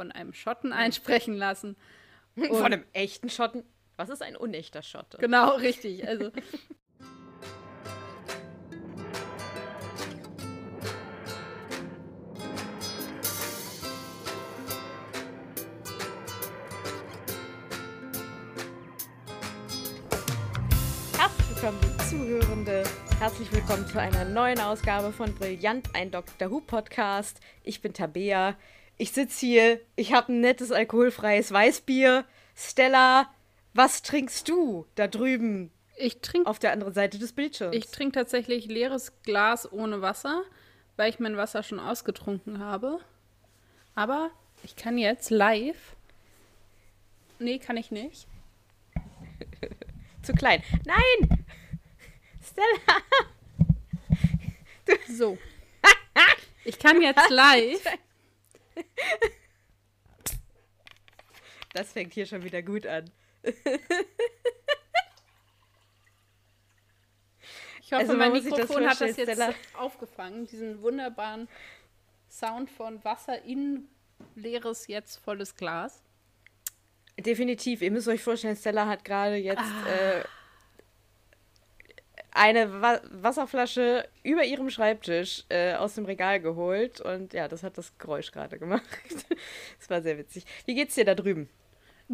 von einem Schotten einsprechen lassen. von einem echten Schotten? Was ist ein unechter Schotte? Genau, richtig. Also willkommen, Zuhörende. Herzlich willkommen zu einer neuen Ausgabe von Brillant, ein Dr. Who Podcast. Ich bin Tabea. Ich sitze hier. Ich habe ein nettes alkoholfreies Weißbier. Stella, was trinkst du da drüben? Ich trinke auf der anderen Seite des Bildschirms. Ich trinke tatsächlich leeres Glas ohne Wasser, weil ich mein Wasser schon ausgetrunken habe. Aber ich kann jetzt live. Nee, kann ich nicht. Zu klein. Nein! Stella! Du. So. Ich kann jetzt live. Das fängt hier schon wieder gut an. Ich hoffe, also, mein Mikrofon das hat das jetzt Stella. aufgefangen, diesen wunderbaren Sound von Wasser in leeres, jetzt volles Glas. Definitiv. Ihr müsst euch vorstellen, Stella hat gerade jetzt ah. äh, eine Wa Wasserflasche über ihrem Schreibtisch äh, aus dem Regal geholt und ja, das hat das Geräusch gerade gemacht. das war sehr witzig. Wie geht's dir da drüben?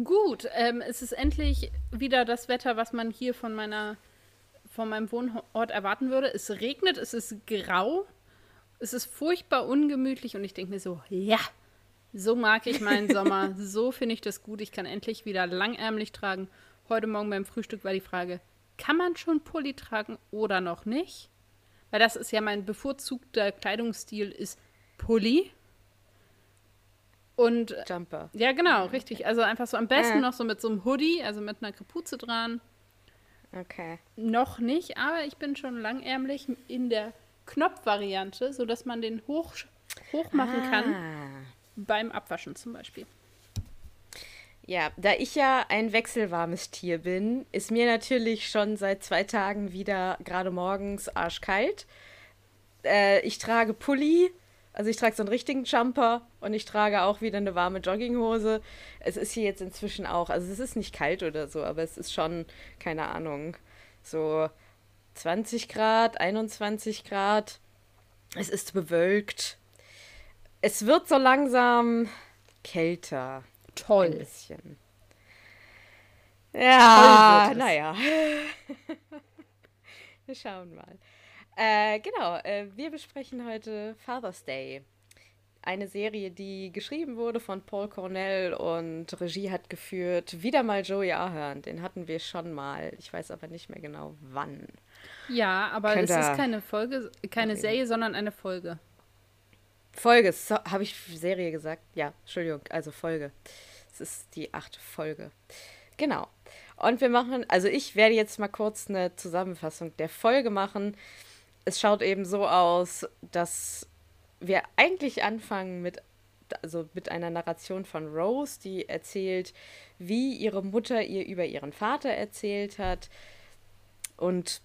Gut, ähm, es ist endlich wieder das Wetter, was man hier von meiner von meinem Wohnort erwarten würde. Es regnet, es ist grau, es ist furchtbar ungemütlich und ich denke mir so, ja, so mag ich meinen Sommer, so finde ich das gut. Ich kann endlich wieder langärmlich tragen. Heute Morgen beim Frühstück war die Frage, kann man schon Pulli tragen oder noch nicht? Weil das ist ja mein bevorzugter Kleidungsstil, ist Pulli. Und Jumper. Ja, genau, richtig. Also einfach so am besten äh. noch so mit so einem Hoodie, also mit einer Kapuze dran. Okay. Noch nicht, aber ich bin schon langärmlich in der Knopfvariante, sodass man den hoch, hoch machen ah. kann. Beim Abwaschen zum Beispiel. Ja, da ich ja ein wechselwarmes Tier bin, ist mir natürlich schon seit zwei Tagen wieder gerade morgens arschkalt. Äh, ich trage Pulli, also ich trage so einen richtigen Jumper und ich trage auch wieder eine warme Jogginghose. Es ist hier jetzt inzwischen auch, also es ist nicht kalt oder so, aber es ist schon, keine Ahnung, so 20 Grad, 21 Grad. Es ist bewölkt. Es wird so langsam kälter. Toll. Ein bisschen. Ja, naja. wir schauen mal. Äh, genau, äh, wir besprechen heute Father's Day. Eine Serie, die geschrieben wurde von Paul Cornell und Regie hat geführt. Wieder mal Joey Ahern. Den hatten wir schon mal. Ich weiß aber nicht mehr genau wann. Ja, aber Könnt es ist keine Folge, keine. Serie, sondern eine Folge. Folge, so, habe ich Serie gesagt? Ja, Entschuldigung, also Folge. Es ist die achte Folge. Genau. Und wir machen, also ich werde jetzt mal kurz eine Zusammenfassung der Folge machen. Es schaut eben so aus, dass wir eigentlich anfangen mit, also mit einer Narration von Rose, die erzählt, wie ihre Mutter ihr über ihren Vater erzählt hat. Und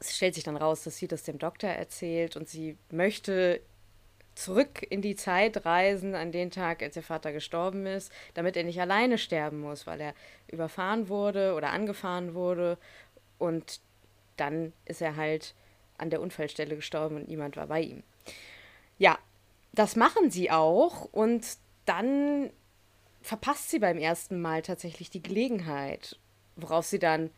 es stellt sich dann raus, dass sie das dem Doktor erzählt und sie möchte zurück in die Zeit reisen, an den Tag, als ihr Vater gestorben ist, damit er nicht alleine sterben muss, weil er überfahren wurde oder angefahren wurde. Und dann ist er halt an der Unfallstelle gestorben und niemand war bei ihm. Ja, das machen sie auch und dann verpasst sie beim ersten Mal tatsächlich die Gelegenheit, worauf sie dann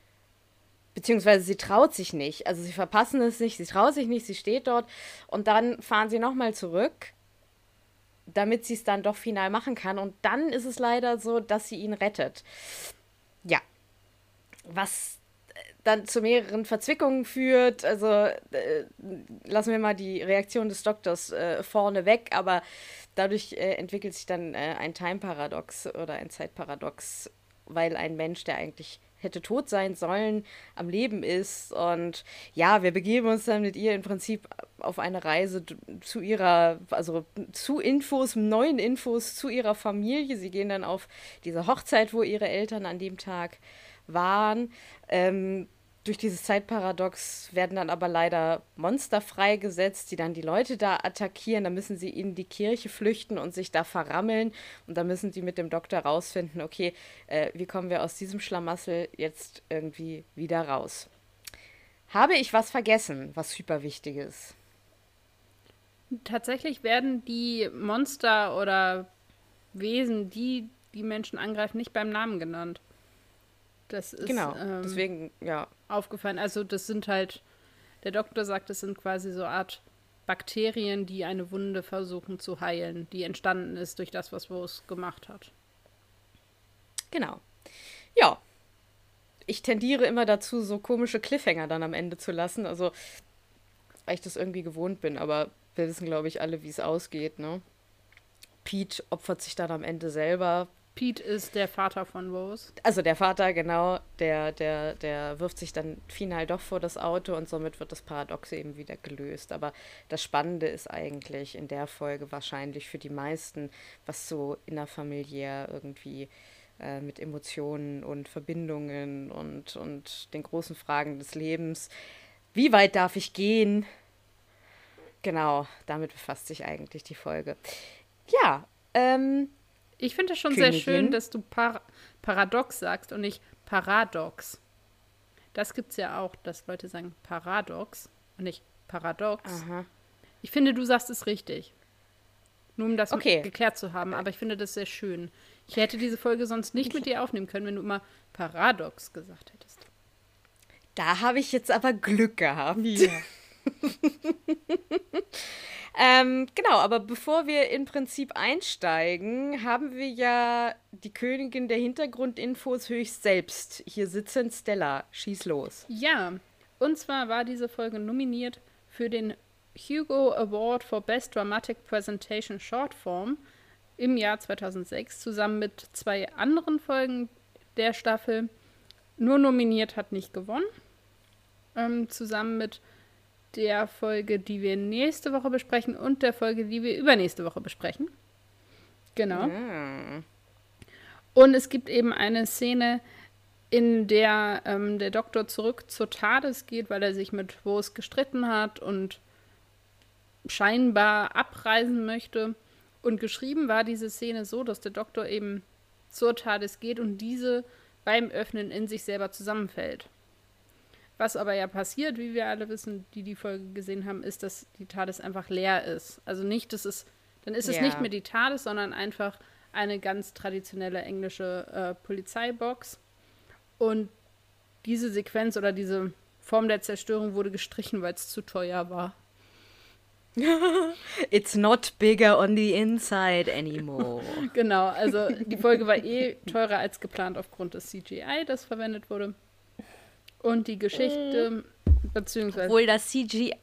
beziehungsweise sie traut sich nicht. Also sie verpassen es nicht, sie traut sich nicht, sie steht dort und dann fahren sie nochmal zurück, damit sie es dann doch final machen kann. Und dann ist es leider so, dass sie ihn rettet. Ja. Was äh, dann zu mehreren Verzwickungen führt. Also äh, lassen wir mal die Reaktion des Doktors äh, vorne weg, aber dadurch äh, entwickelt sich dann äh, ein Time-Paradox oder ein Zeitparadox, weil ein Mensch, der eigentlich hätte tot sein sollen, am Leben ist. Und ja, wir begeben uns dann mit ihr im Prinzip auf eine Reise zu ihrer, also zu Infos, neuen Infos zu ihrer Familie. Sie gehen dann auf diese Hochzeit, wo ihre Eltern an dem Tag waren. Ähm, durch dieses Zeitparadox werden dann aber leider Monster freigesetzt, die dann die Leute da attackieren. Da müssen sie in die Kirche flüchten und sich da verrammeln. Und da müssen sie mit dem Doktor rausfinden, okay, äh, wie kommen wir aus diesem Schlamassel jetzt irgendwie wieder raus. Habe ich was vergessen, was super wichtig ist? Tatsächlich werden die Monster oder Wesen, die die Menschen angreifen, nicht beim Namen genannt. Das ist genau, ähm, deswegen, ja. Aufgefallen. Also, das sind halt, der Doktor sagt, das sind quasi so Art Bakterien, die eine Wunde versuchen zu heilen, die entstanden ist durch das, was Rose gemacht hat. Genau. Ja. Ich tendiere immer dazu, so komische Cliffhanger dann am Ende zu lassen. Also, weil ich das irgendwie gewohnt bin, aber wir wissen, glaube ich, alle, wie es ausgeht, ne? Pete opfert sich dann am Ende selber, Pete ist der Vater von Rose. Also der Vater, genau, der, der, der wirft sich dann final doch vor das Auto und somit wird das Paradoxe eben wieder gelöst. Aber das Spannende ist eigentlich in der Folge wahrscheinlich für die meisten, was so innerfamiliär irgendwie äh, mit Emotionen und Verbindungen und, und den großen Fragen des Lebens. Wie weit darf ich gehen? Genau, damit befasst sich eigentlich die Folge. Ja, ähm, ich finde es schon Königin. sehr schön, dass du Par Paradox sagst und nicht Paradox. Das gibt es ja auch, dass Leute sagen Paradox und nicht Paradox. Aha. Ich finde, du sagst es richtig. Nur um das okay. geklärt zu haben, aber ich finde das sehr schön. Ich hätte diese Folge sonst nicht mit dir aufnehmen können, wenn du immer Paradox gesagt hättest. Da habe ich jetzt aber Glück gehabt. Ja. Ähm, genau, aber bevor wir im Prinzip einsteigen, haben wir ja die Königin der Hintergrundinfos höchst selbst hier sitzen. Stella, schieß los. Ja, und zwar war diese Folge nominiert für den Hugo Award for Best Dramatic Presentation Short Form im Jahr 2006, zusammen mit zwei anderen Folgen der Staffel. Nur nominiert hat nicht gewonnen. Ähm, zusammen mit der Folge, die wir nächste Woche besprechen und der Folge, die wir übernächste Woche besprechen. Genau. Mm. Und es gibt eben eine Szene, in der ähm, der Doktor zurück zur TARDIS geht, weil er sich mit Rose gestritten hat und scheinbar abreisen möchte. Und geschrieben war diese Szene so, dass der Doktor eben zur TARDIS geht und diese beim Öffnen in sich selber zusammenfällt. Was aber ja passiert, wie wir alle wissen, die die Folge gesehen haben, ist, dass die TARDIS einfach leer ist. Also nicht, dass es, dann ist es ja. nicht mehr die TARDIS, sondern einfach eine ganz traditionelle englische äh, Polizeibox. Und diese Sequenz oder diese Form der Zerstörung wurde gestrichen, weil es zu teuer war. It's not bigger on the inside anymore. genau, also die Folge war eh teurer als geplant aufgrund des CGI, das verwendet wurde. Und die Geschichte, mhm. beziehungsweise. Obwohl das CGI.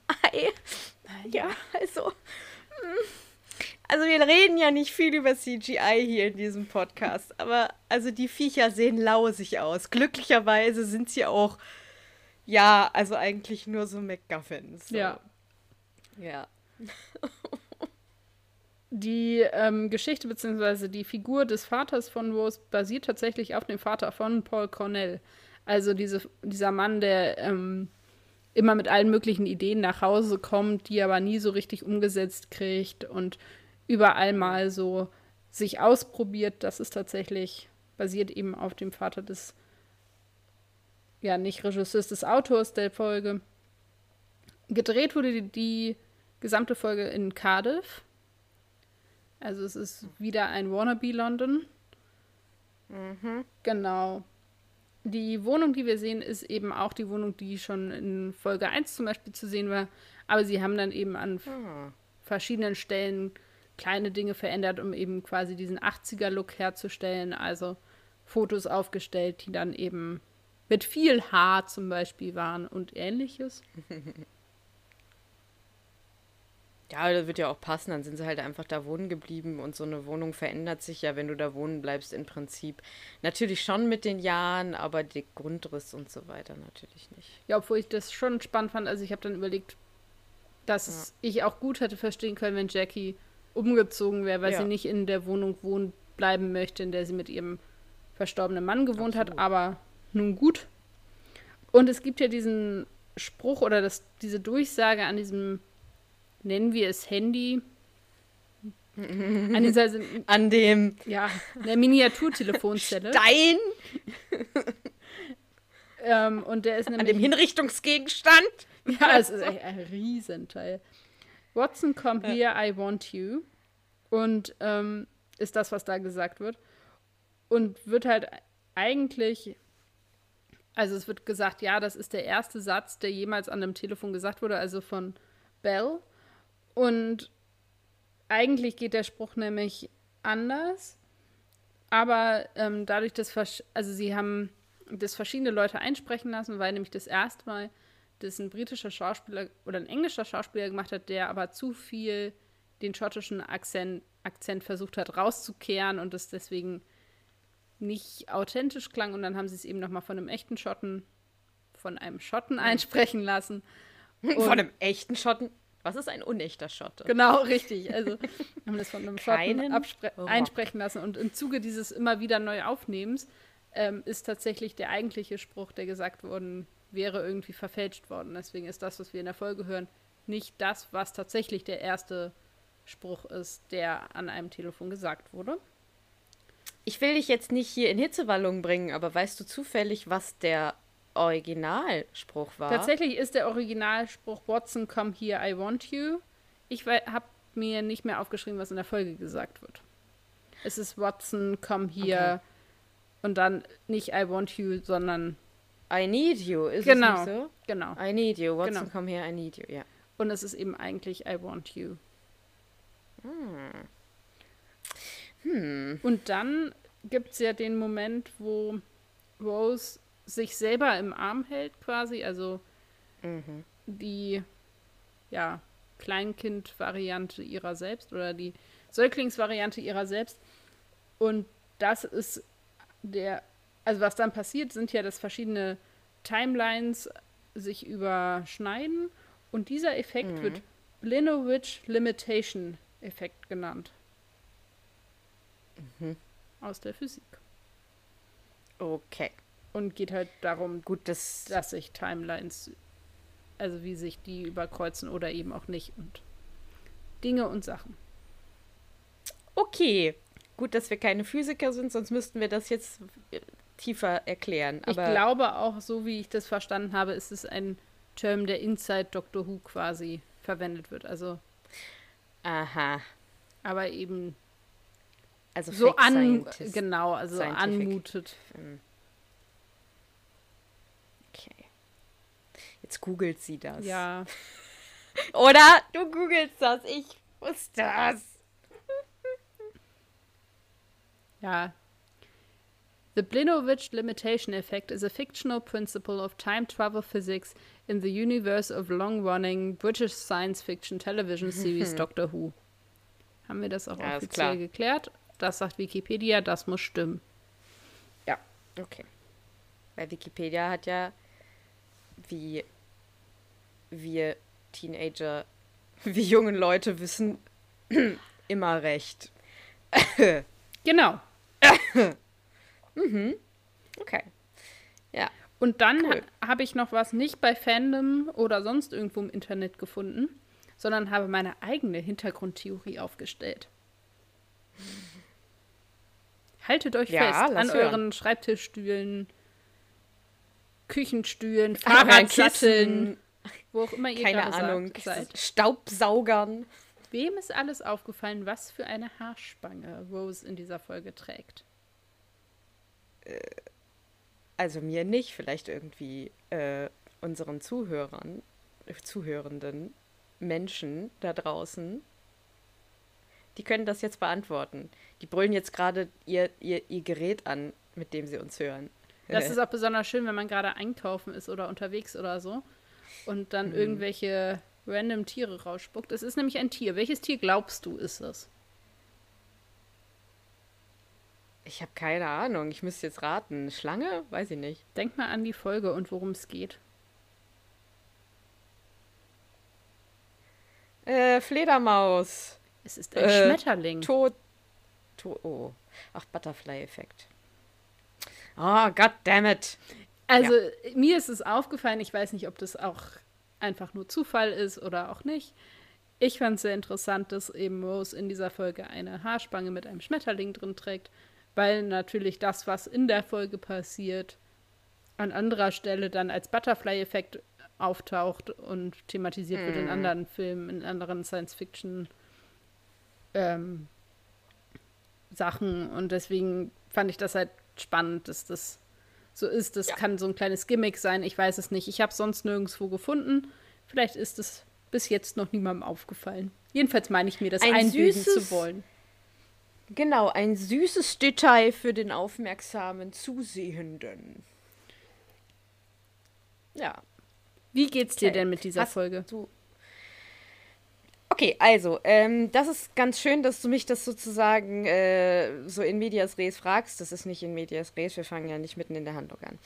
ja, also. Mm. Also wir reden ja nicht viel über CGI hier in diesem Podcast, aber also die Viecher sehen lausig aus. Glücklicherweise sind sie auch, ja, also eigentlich nur so McGuffins. So. Ja. Ja. Die ähm, Geschichte bzw. die Figur des Vaters von Rose basiert tatsächlich auf dem Vater von Paul Cornell. Also diese, dieser Mann, der ähm, immer mit allen möglichen Ideen nach Hause kommt, die aber nie so richtig umgesetzt kriegt und überall mal so sich ausprobiert, das ist tatsächlich basiert eben auf dem Vater des, ja, nicht Regisseurs, des Autors der Folge. Gedreht wurde die, die gesamte Folge in Cardiff. Also es ist wieder ein Wannabe London. Mhm. Genau. Die Wohnung, die wir sehen, ist eben auch die Wohnung, die schon in Folge 1 zum Beispiel zu sehen war. Aber sie haben dann eben an ah. verschiedenen Stellen kleine Dinge verändert, um eben quasi diesen 80er-Look herzustellen. Also Fotos aufgestellt, die dann eben mit viel Haar zum Beispiel waren und ähnliches. Ja, das wird ja auch passen, dann sind sie halt einfach da wohnen geblieben und so eine Wohnung verändert sich ja, wenn du da wohnen bleibst, im Prinzip. Natürlich schon mit den Jahren, aber der Grundriss und so weiter natürlich nicht. Ja, obwohl ich das schon spannend fand. Also ich habe dann überlegt, dass ja. ich auch gut hätte verstehen können, wenn Jackie umgezogen wäre, weil ja. sie nicht in der Wohnung wohnen bleiben möchte, in der sie mit ihrem verstorbenen Mann gewohnt Absolut. hat. Aber nun gut. Und es gibt ja diesen Spruch oder das, diese Durchsage an diesem, nennen wir es Handy, an dieser, An dem ja, der Miniaturtelefonzelle. Stein, Ähm, und der ist an nämlich dem Hinrichtungsgegenstand. Ja, es ist echt ein Riesenteil. Watson, come here, I want you. Und ähm, ist das, was da gesagt wird. Und wird halt eigentlich, also es wird gesagt, ja, das ist der erste Satz, der jemals an einem Telefon gesagt wurde, also von Bell. Und eigentlich geht der Spruch nämlich anders. Aber ähm, dadurch, dass, also sie haben das verschiedene Leute einsprechen lassen, weil nämlich das erste Mal das ein britischer Schauspieler oder ein englischer Schauspieler gemacht hat, der aber zu viel den schottischen Akzent, Akzent versucht hat rauszukehren und es deswegen nicht authentisch klang. Und dann haben sie es eben nochmal von einem echten Schotten, von einem Schotten einsprechen lassen. Von einem echten Schotten. Was ist ein unechter Schotte? Genau, richtig. Also haben das von einem Schotten einsprechen lassen. Und im Zuge dieses immer wieder neu Aufnehmens ähm, ist tatsächlich der eigentliche Spruch, der gesagt worden wäre, irgendwie verfälscht worden. Deswegen ist das, was wir in der Folge hören, nicht das, was tatsächlich der erste Spruch ist, der an einem Telefon gesagt wurde. Ich will dich jetzt nicht hier in Hitzewallung bringen, aber weißt du zufällig, was der Originalspruch war? Tatsächlich ist der Originalspruch Watson, come here, I want you. Ich habe mir nicht mehr aufgeschrieben, was in der Folge gesagt wird. Es ist Watson, come here Okay. und dann nicht I want you, sondern I need you, ist Genau. es nicht so? genau. I need you, Watson, Genau. come here, I need you, ja. Und es ist eben eigentlich I want you. Hm. Und dann gibt es ja den Moment, wo Rose sich selber im Arm hält, quasi, also Mhm. die ja, Kleinkind-Variante ihrer selbst oder die Säuglingsvariante ihrer selbst. Und das ist der, also was dann passiert, sind ja, dass verschiedene Timelines sich überschneiden und dieser Effekt Mhm. wird Blinowitz Limitation Effekt genannt. Mhm. Aus der Physik. Okay. Und geht halt darum, Gut, das. dass sich Timelines, also wie sich die überkreuzen oder eben auch nicht und Dinge und Sachen. Okay. Gut, dass wir keine Physiker sind, sonst müssten wir das jetzt äh, tiefer erklären. ich glaube auch, so wie ich das verstanden habe, ist es ein Term, der inside Doctor Who quasi verwendet wird. Also, aha. aber eben Also so an, genau, also Scientific. anmutet. Hm. Jetzt googelt sie das. Ja, Oder du googelst das. Ich wusste das. ja. The Blinovitch limitation effect is a fictional principle of time travel physics in the universe of long-running British science fiction television series Doctor Who. Haben wir das auch Ja, offiziell klar. geklärt? Das sagt Wikipedia, das muss stimmen. Ja, okay. Weil Wikipedia hat ja, wie wir Teenager, wie jungen Leute wissen, immer recht. Genau. Okay. Ja. Und dann Cool. ha habe ich noch was nicht bei Fandom oder sonst irgendwo im Internet gefunden, sondern habe meine eigene Hintergrundtheorie aufgestellt. Haltet euch Ja, fest an hören. euren Schreibtischstühlen, Küchenstühlen, Fahrradsatteln, wo auch immer ihr Keine Ahnung. seid. Staubsaugern. Wem ist alles aufgefallen, was für eine Haarspange Rose in dieser Folge trägt? Also mir nicht, vielleicht irgendwie äh, unseren Zuhörern, äh, zuhörenden Menschen da draußen. Die können das jetzt beantworten. Die brüllen jetzt gerade ihr, ihr, ihr Gerät an, mit dem sie uns hören. Das ist auch besonders schön, wenn man gerade einkaufen ist oder unterwegs oder so und dann irgendwelche random Tiere rausspuckt. Es ist nämlich ein Tier. Welches Tier glaubst du ist es? Ich habe keine Ahnung. Ich müsste jetzt raten. Schlange? Weiß ich nicht. Denk mal an die Folge und worum es geht. Äh, Fledermaus. Es ist ein Äh, Schmetterling. Tod. To oh. Ach, Butterfly-Effekt. Oh, God damn it. Also ja. mir ist es aufgefallen, ich weiß nicht, ob das auch einfach nur Zufall ist oder auch nicht. Ich fand es sehr interessant, dass eben Rose in dieser Folge eine Haarspange mit einem Schmetterling drin trägt, weil natürlich das, was in der Folge passiert, an anderer Stelle dann als Butterfly-Effekt auftaucht und thematisiert mm. wird in mhm. anderen Filmen, in anderen Science-Fiction ähm, Sachen. Und deswegen fand ich das halt spannend, dass das so ist. Das ja. kann so ein kleines Gimmick sein. Ich weiß es nicht. Ich habe es sonst nirgendwo gefunden. Vielleicht ist es bis jetzt noch niemandem aufgefallen. Jedenfalls meine ich mir, das ein einbüßen zu wollen. Genau, ein süßes Detail für den aufmerksamen Zusehenden. Ja. Wie geht's dir okay. denn mit dieser Hast Folge? Du Okay, also, ähm, das ist ganz schön, dass du mich das sozusagen äh, so in medias res fragst. Das ist nicht in medias res, wir fangen ja nicht mitten in der Handlung an.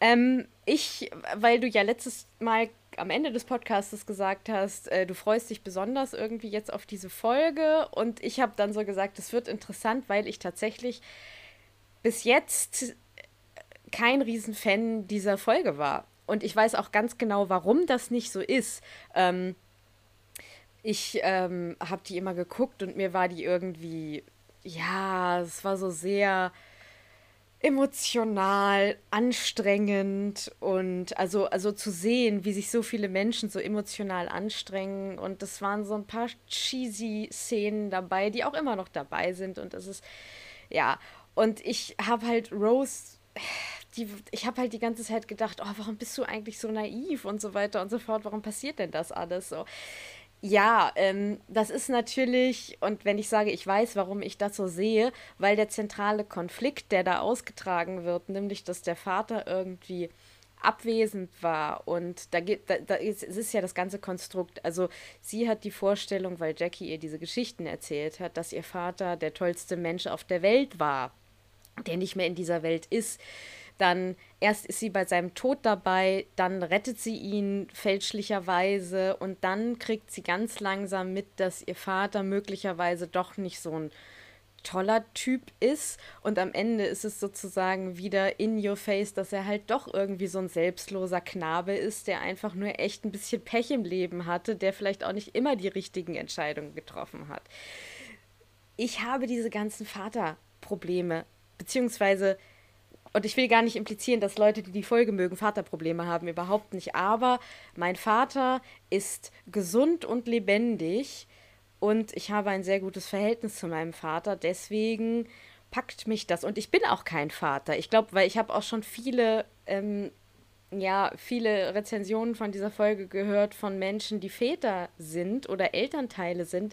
Ähm, ich, weil du ja letztes Mal am Ende des Podcasts gesagt hast, äh, du freust dich besonders irgendwie jetzt auf diese Folge und ich habe dann so gesagt, es wird interessant, weil ich tatsächlich bis jetzt kein Riesenfan dieser Folge war. Und ich weiß auch ganz genau, warum das nicht so ist. Ähm, ich ähm, habe die immer geguckt und mir war die irgendwie, ja, es war so sehr emotional, anstrengend und also, also zu sehen, wie sich so viele Menschen so emotional anstrengen und das waren so ein paar cheesy Szenen dabei, die auch immer noch dabei sind und das ist, ja, und ich habe halt Rose, die, ich habe halt die ganze Zeit gedacht, oh, warum bist du eigentlich so naiv und so weiter und so fort, warum passiert denn das alles so? Ja, ähm, das ist natürlich, und wenn ich sage, ich weiß, warum ich das so sehe, weil der zentrale Konflikt, der da ausgetragen wird, nämlich, dass der Vater irgendwie abwesend war und da geht, da, da ist, es ist ja das ganze Konstrukt. Also sie hat die Vorstellung, weil Jackie ihr diese Geschichten erzählt hat, dass ihr Vater der tollste Mensch auf der Welt war, der nicht mehr in dieser Welt ist dann erst ist sie bei seinem Tod dabei, dann rettet sie ihn fälschlicherweise und dann kriegt sie ganz langsam mit, dass ihr Vater möglicherweise doch nicht so ein toller Typ ist und am Ende ist es sozusagen wieder in your face, dass er halt doch irgendwie so ein selbstloser Knabe ist, der einfach nur echt ein bisschen Pech im Leben hatte, der vielleicht auch nicht immer die richtigen Entscheidungen getroffen hat. Ich habe diese ganzen Vaterprobleme, beziehungsweise und ich will gar nicht implizieren, dass Leute, die die Folge mögen, Vaterprobleme haben, überhaupt nicht. Aber mein Vater ist gesund und lebendig und ich habe ein sehr gutes Verhältnis zu meinem Vater. Deswegen packt mich das. Und ich bin auch kein Vater. Ich glaube, weil ich habe auch schon viele, ähm, ja, viele Rezensionen von dieser Folge gehört von Menschen, die Väter sind oder Elternteile sind,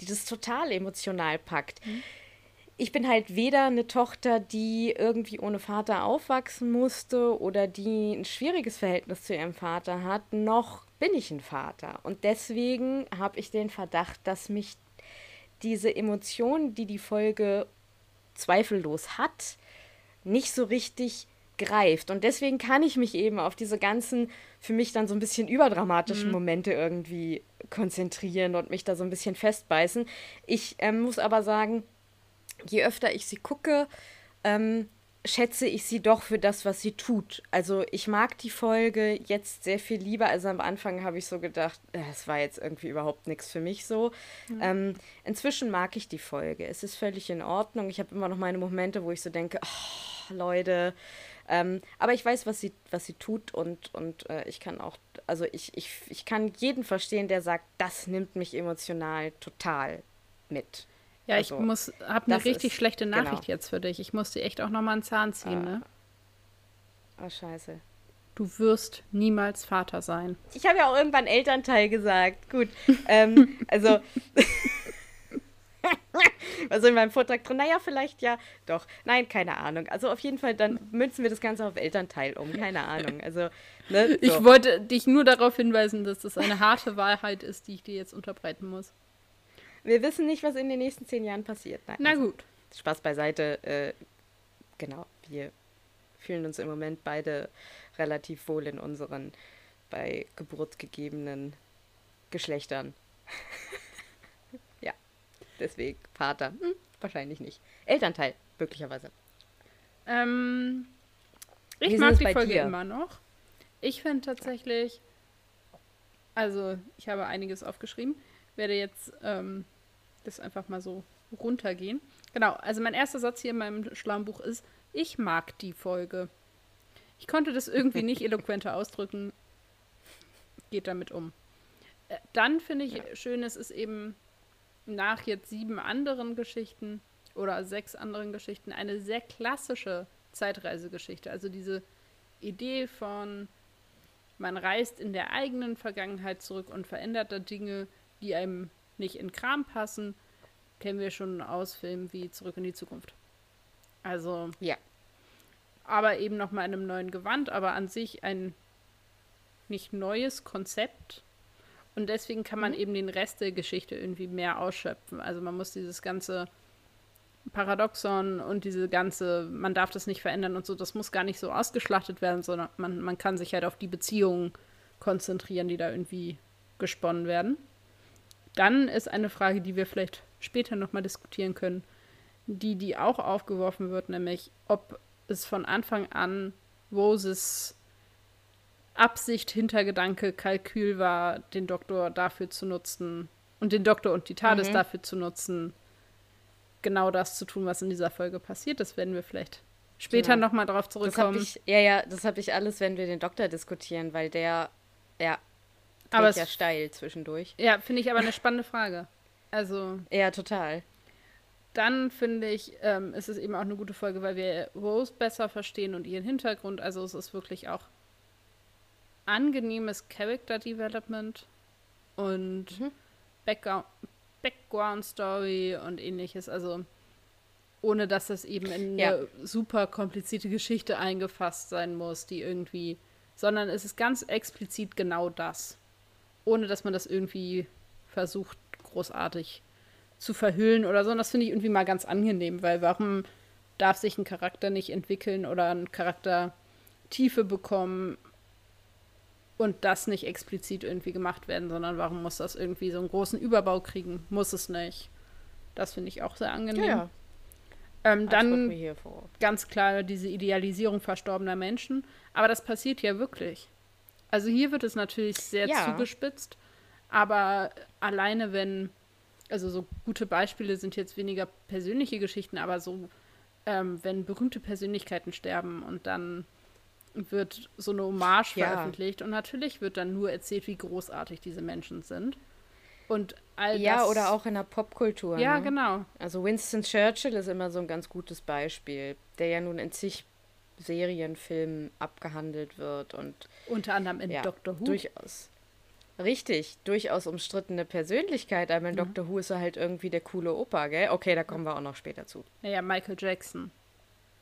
die das total emotional packt. Mhm ich bin halt weder eine Tochter, die irgendwie ohne Vater aufwachsen musste oder die ein schwieriges Verhältnis zu ihrem Vater hat, noch bin ich ein Vater. Und deswegen habe ich den Verdacht, dass mich diese Emotionen, die die Folge zweifellos hat, nicht so richtig greift. Und deswegen kann ich mich eben auf diese ganzen, für mich dann so ein bisschen überdramatischen mhm. Momente irgendwie konzentrieren und mich da so ein bisschen festbeißen. Ich ähm, muss aber sagen, je öfter ich sie gucke, ähm, schätze ich sie doch für das, was sie tut. Also ich mag die Folge jetzt sehr viel lieber. Also am Anfang habe ich so gedacht, äh, es war jetzt irgendwie überhaupt nichts für mich so. Mhm. Ähm, inzwischen mag ich die Folge. Es ist völlig in Ordnung. Ich habe immer noch meine Momente, wo ich so denke, oh, Leute. Ähm, aber ich weiß, was sie, was sie tut und, und äh, ich kann auch, also ich, ich, ich kann jeden verstehen, der sagt, das nimmt mich emotional total mit. Ja, also, ich muss, habe eine richtig ist, schlechte Nachricht genau. jetzt für dich. Ich muss dir echt auch nochmal einen Zahn ziehen, ah. ne? Oh, scheiße. Du wirst niemals Vater sein. Ich habe ja auch irgendwann Elternteil gesagt. Gut. ähm, also. also in meinem Vortrag drin, naja, vielleicht ja, doch. Nein, keine Ahnung. Also auf jeden Fall, dann münzen wir das Ganze auf Elternteil um. Keine Ahnung. Also, ne, so. Ich wollte dich nur darauf hinweisen, dass das eine harte Wahrheit ist, die ich dir jetzt unterbreiten muss. Wir wissen nicht, was in den nächsten zehn Jahren passiert. Nein, Na also, gut. Spaß beiseite. Äh, genau, wir fühlen uns im Moment beide relativ wohl in unseren bei Geburt gegebenen Geschlechtern. ja, deswegen Vater. Hm, wahrscheinlich nicht. Elternteil, möglicherweise. Ähm, Ich mag die Folge dir? immer noch. Ich finde tatsächlich, also ich habe einiges aufgeschrieben, werde jetzt ähm, das einfach mal so runtergehen. Genau, also mein erster Satz hier in meinem schlauen Buch ist, ich mag die Folge. Ich konnte das irgendwie nicht eloquenter ausdrücken. Geht damit um. Äh, dann finde ich ja. schön, es ist eben nach jetzt sieben anderen Geschichten oder sechs anderen Geschichten eine sehr klassische Zeitreisegeschichte. Also diese Idee von, man reist in der eigenen Vergangenheit zurück und verändert da Dinge, die einem nicht in Kram passen, kennen wir schon aus Filmen wie Zurück in die Zukunft. Also. Ja. Aber eben nochmal in einem neuen Gewand, aber an sich ein nicht neues Konzept. Und deswegen kann man mhm. eben den Rest der Geschichte irgendwie mehr ausschöpfen. Also man muss dieses ganze Paradoxon und diese ganze, man darf das nicht verändern und so, das muss gar nicht so ausgeschlachtet werden, sondern man, man kann sich halt auf die Beziehungen konzentrieren, die da irgendwie gesponnen werden. Dann ist eine Frage, die wir vielleicht später nochmal diskutieren können, die, die auch aufgeworfen wird, nämlich ob es von Anfang an Roses Absicht, Hintergedanke, Kalkül war, den Doktor dafür zu nutzen und den Doktor und die TARDIS mhm. dafür zu nutzen, genau das zu tun, was in dieser Folge passiert. Das werden wir vielleicht später genau. nochmal drauf zurückkommen. Ich, ja, ja, das habe ich alles, wenn wir den Doktor diskutieren, weil der, ja, aber ja steil zwischendurch. Ja, finde ich aber eine spannende Frage. Also. Ja, total. Dann finde ich, ähm, ist es eben auch eine gute Folge, weil wir Rose besser verstehen und ihren Hintergrund. Also es ist wirklich auch angenehmes Character Development und mhm. Background, Background Story und ähnliches. Also ohne dass das eben in ja. eine super komplizierte Geschichte eingefasst sein muss, die irgendwie, sondern es ist ganz explizit genau das. Ohne dass man das irgendwie versucht, großartig zu verhüllen oder so. Und das finde ich irgendwie mal ganz angenehm, weil warum darf sich ein Charakter nicht entwickeln oder ein Charakter Tiefe bekommen, und das nicht explizit irgendwie gemacht werden, sondern warum muss das irgendwie so einen großen Überbau kriegen? Muss es nicht. Das finde ich auch sehr angenehm. Ja, Ähm, dann ganz klar diese Idealisierung verstorbener Menschen. Aber das passiert ja wirklich. Also hier wird es natürlich sehr ja. zugespitzt. Aber alleine wenn, also so gute Beispiele sind jetzt weniger persönliche Geschichten, aber so, ähm, wenn berühmte Persönlichkeiten sterben und dann wird so eine Hommage ja. veröffentlicht und natürlich wird dann nur erzählt, wie großartig diese Menschen sind. Und all ja, das, oder auch in der Popkultur. Ja, ne? genau. Also Winston Churchill ist immer so ein ganz gutes Beispiel, der ja nun in zig Serienfilmen abgehandelt wird und unter anderem in ja, Doctor Who. Durchaus. Richtig, durchaus umstrittene Persönlichkeit, aber in mhm. Doctor Who ist er halt irgendwie der coole Opa, gell? Okay, da kommen wir auch noch später zu. Naja, Michael Jackson.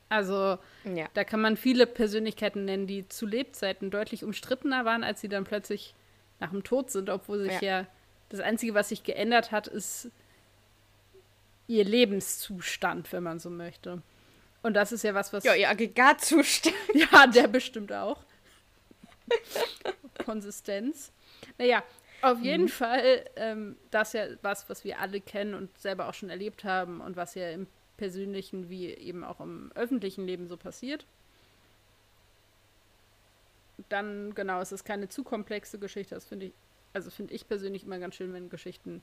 Also ja. da kann man viele Persönlichkeiten nennen, die zu Lebzeiten deutlich umstrittener waren, als sie dann plötzlich nach dem Tod sind, obwohl sich ja, ja das Einzige, was sich geändert hat, ist ihr Lebenszustand, wenn man so möchte. Und das ist ja was, was. Ja, ihr Aggregatzustand. ja, der bestimmt auch. Konsistenz. Naja, auf mhm. jeden Fall, ähm, das ja was, was wir alle kennen und selber auch schon erlebt haben und was ja im persönlichen wie eben auch im öffentlichen Leben so passiert. Dann, genau, es ist keine zu komplexe Geschichte. Das finde ich, also finde ich persönlich immer ganz schön, wenn Geschichten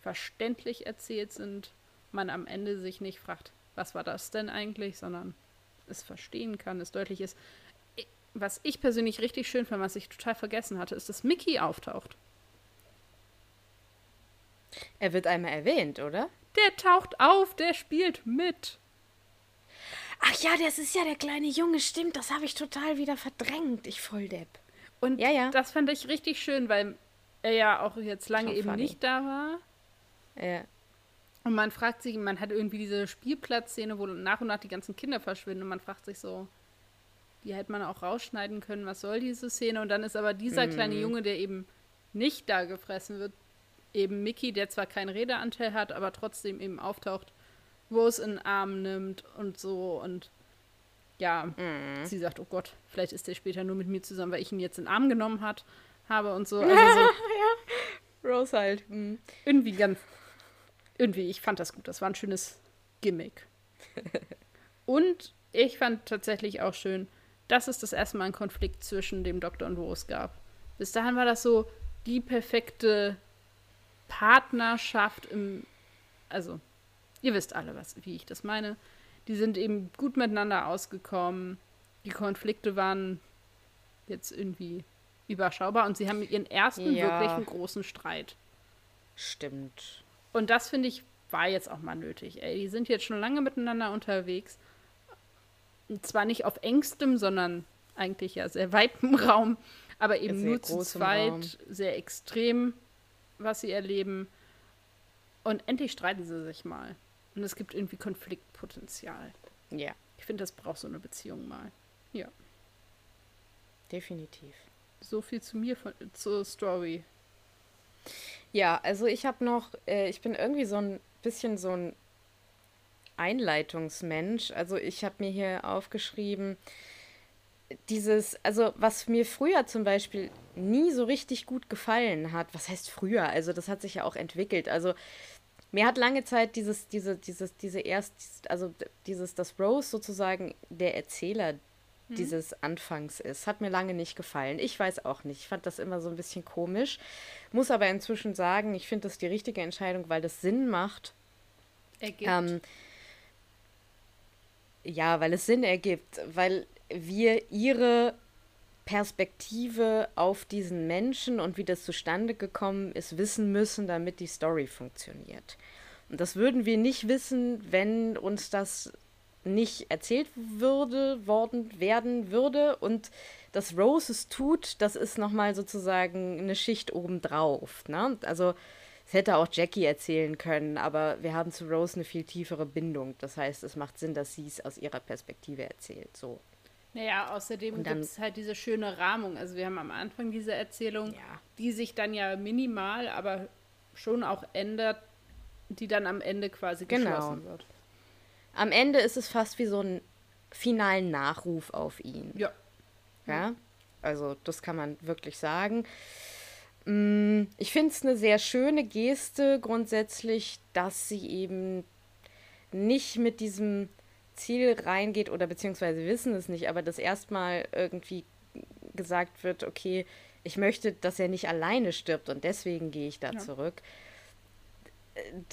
verständlich erzählt sind, man am Ende sich nicht fragt, was war das denn eigentlich, sondern es verstehen kann, es deutlich ist. Was ich persönlich richtig schön fand, was ich total vergessen hatte, ist, dass Mickey auftaucht. Er wird einmal erwähnt, oder? Der taucht auf, der spielt mit. Ach ja, das ist ja der kleine Junge, stimmt, das habe ich total wieder verdrängt, ich Volldepp. Und ja, ja. das fand ich richtig schön, weil er ja auch jetzt lange Schon eben funny. nicht da war. Ja. Und man fragt sich, man hat irgendwie diese Spielplatzszene, wo nach und nach die ganzen Kinder verschwinden und man fragt sich so, die hätte man auch rausschneiden können, was soll diese Szene? Und dann ist aber dieser mhm. kleine Junge, der eben nicht da gefressen wird, eben Mickey, der zwar keinen Redeanteil hat, aber trotzdem eben auftaucht, Rose in den Arm nimmt und so und ja, mhm. sie sagt, oh Gott, vielleicht ist der später nur mit mir zusammen, weil ich ihn jetzt in den Arm genommen hat, habe und so. Also so ja, Rose halt. Mhm. Irgendwie ganz, irgendwie, ich fand das gut, das war ein schönes Gimmick. und ich fand tatsächlich auch schön, dass es das erste Mal einen Konflikt zwischen dem Doktor und Rose gab. Bis dahin war das so die perfekte Partnerschaft im, also ihr wisst alle, was, wie ich das meine. Die sind eben gut miteinander ausgekommen. Die Konflikte waren jetzt irgendwie überschaubar und sie haben ihren ersten Ja. wirklichen großen Streit. Stimmt. Und das finde ich war jetzt auch mal nötig. Ey, die sind jetzt schon lange miteinander unterwegs. Und zwar nicht auf engstem, sondern eigentlich ja sehr weitem Raum, aber eben Sehr nur zu zweit, Raum. sehr extrem, was sie erleben. Und endlich streiten sie sich mal. Und es gibt irgendwie Konfliktpotenzial. Ja, Ich finde, das braucht so eine Beziehung mal. Ja, definitiv. so viel zu mir von, zur Story. Ja, also ich habe noch, äh, ich bin irgendwie so ein bisschen so ein Einleitungsmensch. Also ich habe mir hier aufgeschrieben, dieses, also was mir früher zum Beispiel nie so richtig gut gefallen hat, was heißt früher? Also das hat sich ja auch entwickelt. Also mir hat lange Zeit dieses, diese, dieses, diese erst, also dieses, dass Rose sozusagen der Erzähler dieses Anfangs ist. Hat mir lange nicht gefallen. Ich weiß auch nicht. Ich fand das immer so ein bisschen komisch. Muss aber inzwischen sagen, ich finde das die richtige Entscheidung, weil das Sinn macht. Ergibt. Ähm, ja, weil es Sinn ergibt, weil wir ihre Perspektive auf diesen Menschen und wie das zustande gekommen ist, wissen müssen, damit die Story funktioniert. Und das würden wir nicht wissen, wenn uns das nicht erzählt würde, worden werden würde. Und dass Rose es tut, das ist nochmal sozusagen eine Schicht obendrauf. Ne? Also es hätte auch Jackie erzählen können, aber wir haben zu Rose eine viel tiefere Bindung. Das heißt, es macht Sinn, dass sie es aus ihrer Perspektive erzählt. So. Naja, außerdem gibt es halt diese schöne Rahmung. Also wir haben am Anfang diese Erzählung, Ja. die sich dann ja minimal, aber schon auch ändert, die dann am Ende quasi Genau. geschlossen wird. Am Ende ist es fast wie so ein finalen Nachruf auf ihn. Ja. Ja, also das kann man wirklich sagen. Mm, Ich finde es eine sehr schöne Geste grundsätzlich, dass sie eben nicht mit diesem Ziel reingeht oder beziehungsweise wissen es nicht, aber dass erstmal irgendwie gesagt wird, okay, ich möchte, dass er nicht alleine stirbt und deswegen gehe ich da Ja. zurück.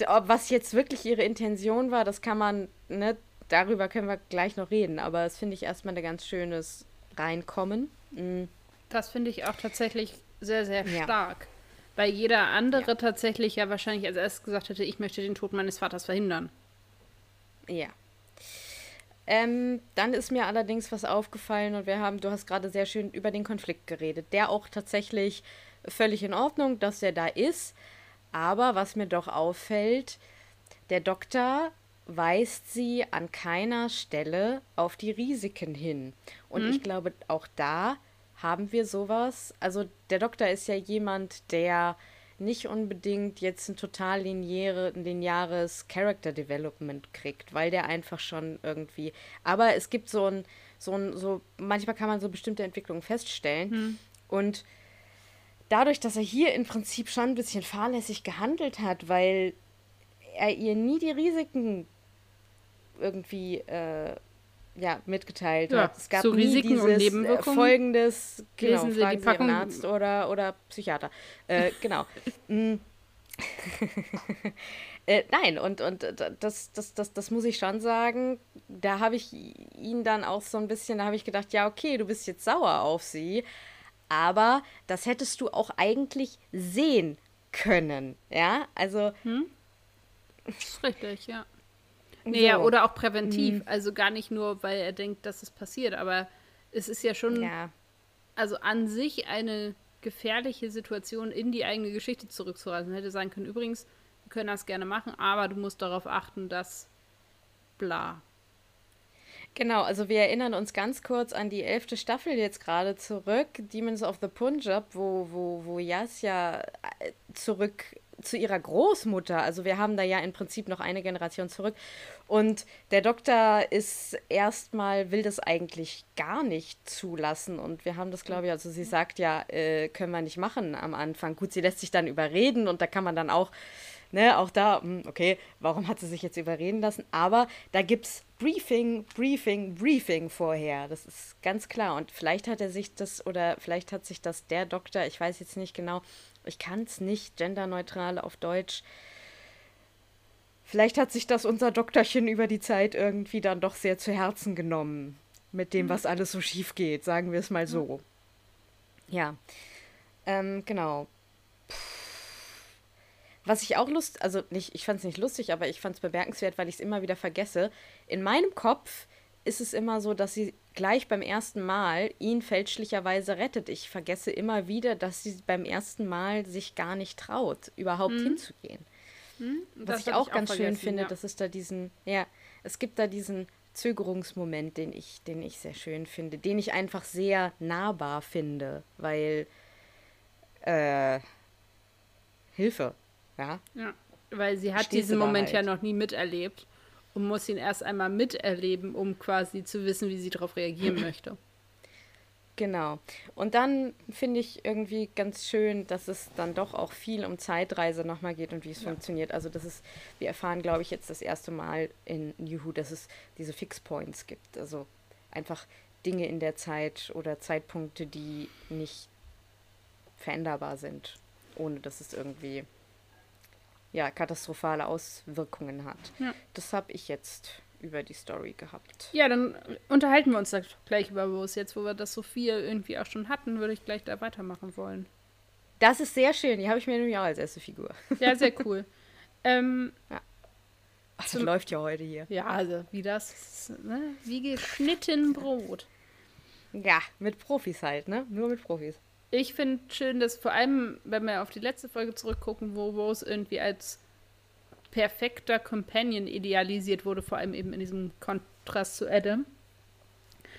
Ob Was jetzt wirklich ihre Intention war, das kann man, ne, darüber können wir gleich noch reden, aber das finde ich erstmal ein ganz schönes Reinkommen. Mm, Das finde ich auch tatsächlich sehr, sehr Ja. stark. Weil jeder andere Ja. tatsächlich ja wahrscheinlich als erstes gesagt hätte, ich möchte den Tod meines Vaters verhindern. Ja. Ähm, dann ist mir allerdings was aufgefallen und wir haben, du hast gerade sehr schön über den Konflikt geredet, der auch tatsächlich völlig in Ordnung, dass der da ist. Aber was mir doch auffällt, der Doktor weist sie an keiner Stelle auf die Risiken hin. Und ich glaube, auch da haben wir sowas. Also der Doktor ist ja jemand, der nicht unbedingt jetzt ein total lineare, lineares Character Development kriegt, weil der einfach schon irgendwie. Aber es gibt so ein, so ein, so, manchmal kann man so bestimmte Entwicklungen feststellen. Und dadurch, dass er hier im Prinzip schon ein bisschen fahrlässig gehandelt hat, weil er ihr nie die Risiken irgendwie äh, ja, mitgeteilt Ja, hat. Es gab zu nie Risiken und dieses äh, Nebenwirkungen folgendes, genau, lesen Sie die fragen Sie Packung- Ihren Arzt oder, oder Psychiater. Äh, genau. Mm. äh, nein, und, und äh, das, das, das, das muss ich schon sagen, da habe ich ihn dann auch so ein bisschen, da habe ich gedacht, ja, okay, du bist jetzt sauer auf sie, aber das hättest du auch eigentlich sehen können, ja, also Das ist richtig, ja. Naja, so. oder auch präventiv. Also gar nicht nur, weil er denkt, dass es passiert, aber es ist ja schon, ja, also an sich eine gefährliche Situation in die eigene Geschichte zurückzureisen. Hätte sagen können, übrigens, wir können das gerne machen, aber du musst darauf achten, dass bla. Genau, also wir erinnern uns ganz kurz an die elfte Staffel jetzt gerade zurück, Demons of the Punjab, wo, wo, wo Yasya äh, zurück zu ihrer Großmutter, also wir haben da ja im Prinzip noch eine Generation zurück und der Doktor ist erstmal, will das eigentlich gar nicht zulassen und wir haben das glaube ich, also sie sagt ja, äh, können wir nicht machen am Anfang. Gut, sie lässt sich dann überreden und da kann man dann auch ne, auch da, hm, okay, warum hat sie sich jetzt überreden lassen? Aber da gibt es Briefing, Briefing, Briefing vorher. Das ist ganz klar. Und vielleicht hat er sich das, oder vielleicht hat sich das der Doktor, ich weiß jetzt nicht genau, ich kann es nicht genderneutral auf Deutsch. Vielleicht hat sich das unser Doktorchen über die Zeit irgendwie dann doch sehr zu Herzen genommen. Mit dem, was alles so schief geht, sagen wir es mal so. Ja. Ähm, genau. Was ich auch lust, also nicht, ich fand es nicht lustig, aber ich fand es bemerkenswert, weil ich es immer wieder vergesse. In meinem Kopf ist es immer so, dass sie gleich beim ersten Mal ihn fälschlicherweise rettet. Ich vergesse immer wieder, dass sie beim ersten Mal sich gar nicht traut, überhaupt hm. hinzugehen. Hm? Was ich auch ich ganz auch schön finde, ja. dass es da diesen, ja, es gibt da diesen Zögerungsmoment, den ich, den ich sehr schön finde, den ich einfach sehr nahbar finde, weil äh, Hilfe, ja. Ja, weil sie hat Stehst diesen Moment halt. ja noch nie miterlebt und muss ihn erst einmal miterleben, um quasi zu wissen, wie sie darauf reagieren möchte. Genau. Und dann finde ich irgendwie ganz schön, dass es dann doch auch viel um Zeitreise nochmal geht und wie es ja. funktioniert. Also das ist, wir erfahren, glaube ich, jetzt das erste Mal in Juhu, dass es diese Fixpoints gibt. Also einfach Dinge in der Zeit oder Zeitpunkte, die nicht veränderbar sind, ohne dass es irgendwie ja, katastrophale Auswirkungen hat. Ja. Das habe ich jetzt über die Story gehabt. Ja, dann unterhalten wir uns da gleich über Rose. Jetzt, wo wir das so viel irgendwie auch schon hatten, würde ich gleich da weitermachen wollen. Das ist sehr schön. Die habe ich mir nämlich auch als erste Figur. Ja, sehr cool. ähm, ja. Ach, das läuft ja heute hier. Ja, also wie das, ne? wie geschnitten Brot. Ja, mit Profis halt, ne? Nur mit Profis ich finde schön, dass vor allem, wenn wir auf die letzte Folge zurückgucken, wo Rose irgendwie als perfekter Companion idealisiert wurde, vor allem eben in diesem Kontrast zu Adam,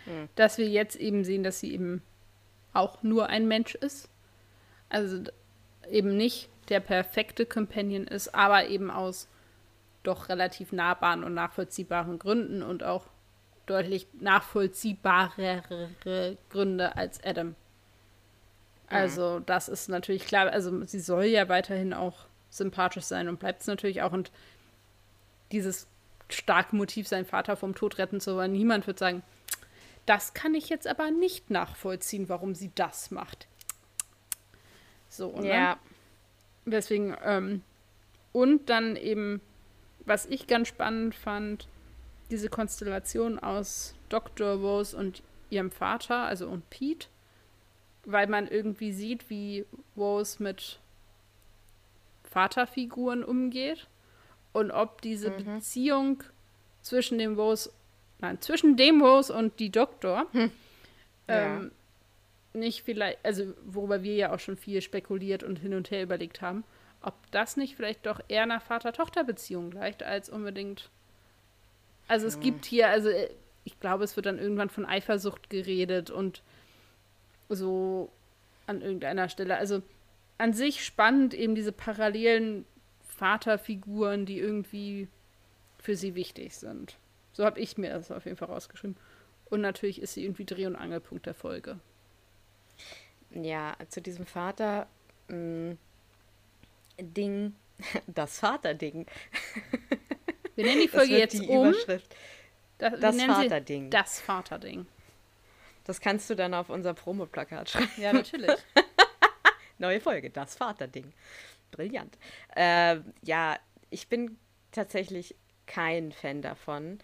mhm. dass wir jetzt eben sehen, dass sie eben auch nur ein Mensch ist. Also eben nicht der perfekte Companion ist, aber eben aus doch relativ nahbaren und nachvollziehbaren Gründen und auch deutlich nachvollziehbarere Gründe als Adam. Mhm. Also, das ist natürlich klar. Also, sie soll ja weiterhin auch sympathisch sein und bleibt es natürlich auch. Und dieses starke Motiv, seinen Vater vom Tod retten zu wollen, niemand wird sagen, das kann ich jetzt aber nicht nachvollziehen, warum sie das macht. So, ne? Ja. Deswegen, ähm, und dann eben, was ich ganz spannend fand, diese Konstellation aus Dr. Rose und ihrem Vater, also und Pete weil man irgendwie sieht, wie Rose mit Vaterfiguren umgeht und ob diese mhm. Beziehung zwischen dem Rose, nein, zwischen dem Rose und die Doktor hm. ähm, ja. nicht vielleicht, also worüber wir ja auch schon viel spekuliert und hin und her überlegt haben, ob das nicht vielleicht doch eher nach Vater-Tochter-Beziehung gleicht, als unbedingt. Also es hm. gibt hier, also äh, ich glaube, es wird dann irgendwann von Eifersucht geredet und so an irgendeiner Stelle. Also an sich spannend, eben diese parallelen Vaterfiguren, die irgendwie für sie wichtig sind. So habe ich mir das auf jeden Fall rausgeschrieben. Und natürlich ist sie irgendwie Dreh- und Angelpunkt der Folge. Ja, zu diesem Vater mh, mm, Ding, das Vaterding. Wir nennen die Folge jetzt die um. Überschrift. Das, das Vaterding. Das Vaterding. Das kannst du dann auf unser Promoplakat schreiben. Ja, natürlich. Neue Folge, das Vaterding. Brillant. Äh, ja, ich bin tatsächlich kein Fan davon,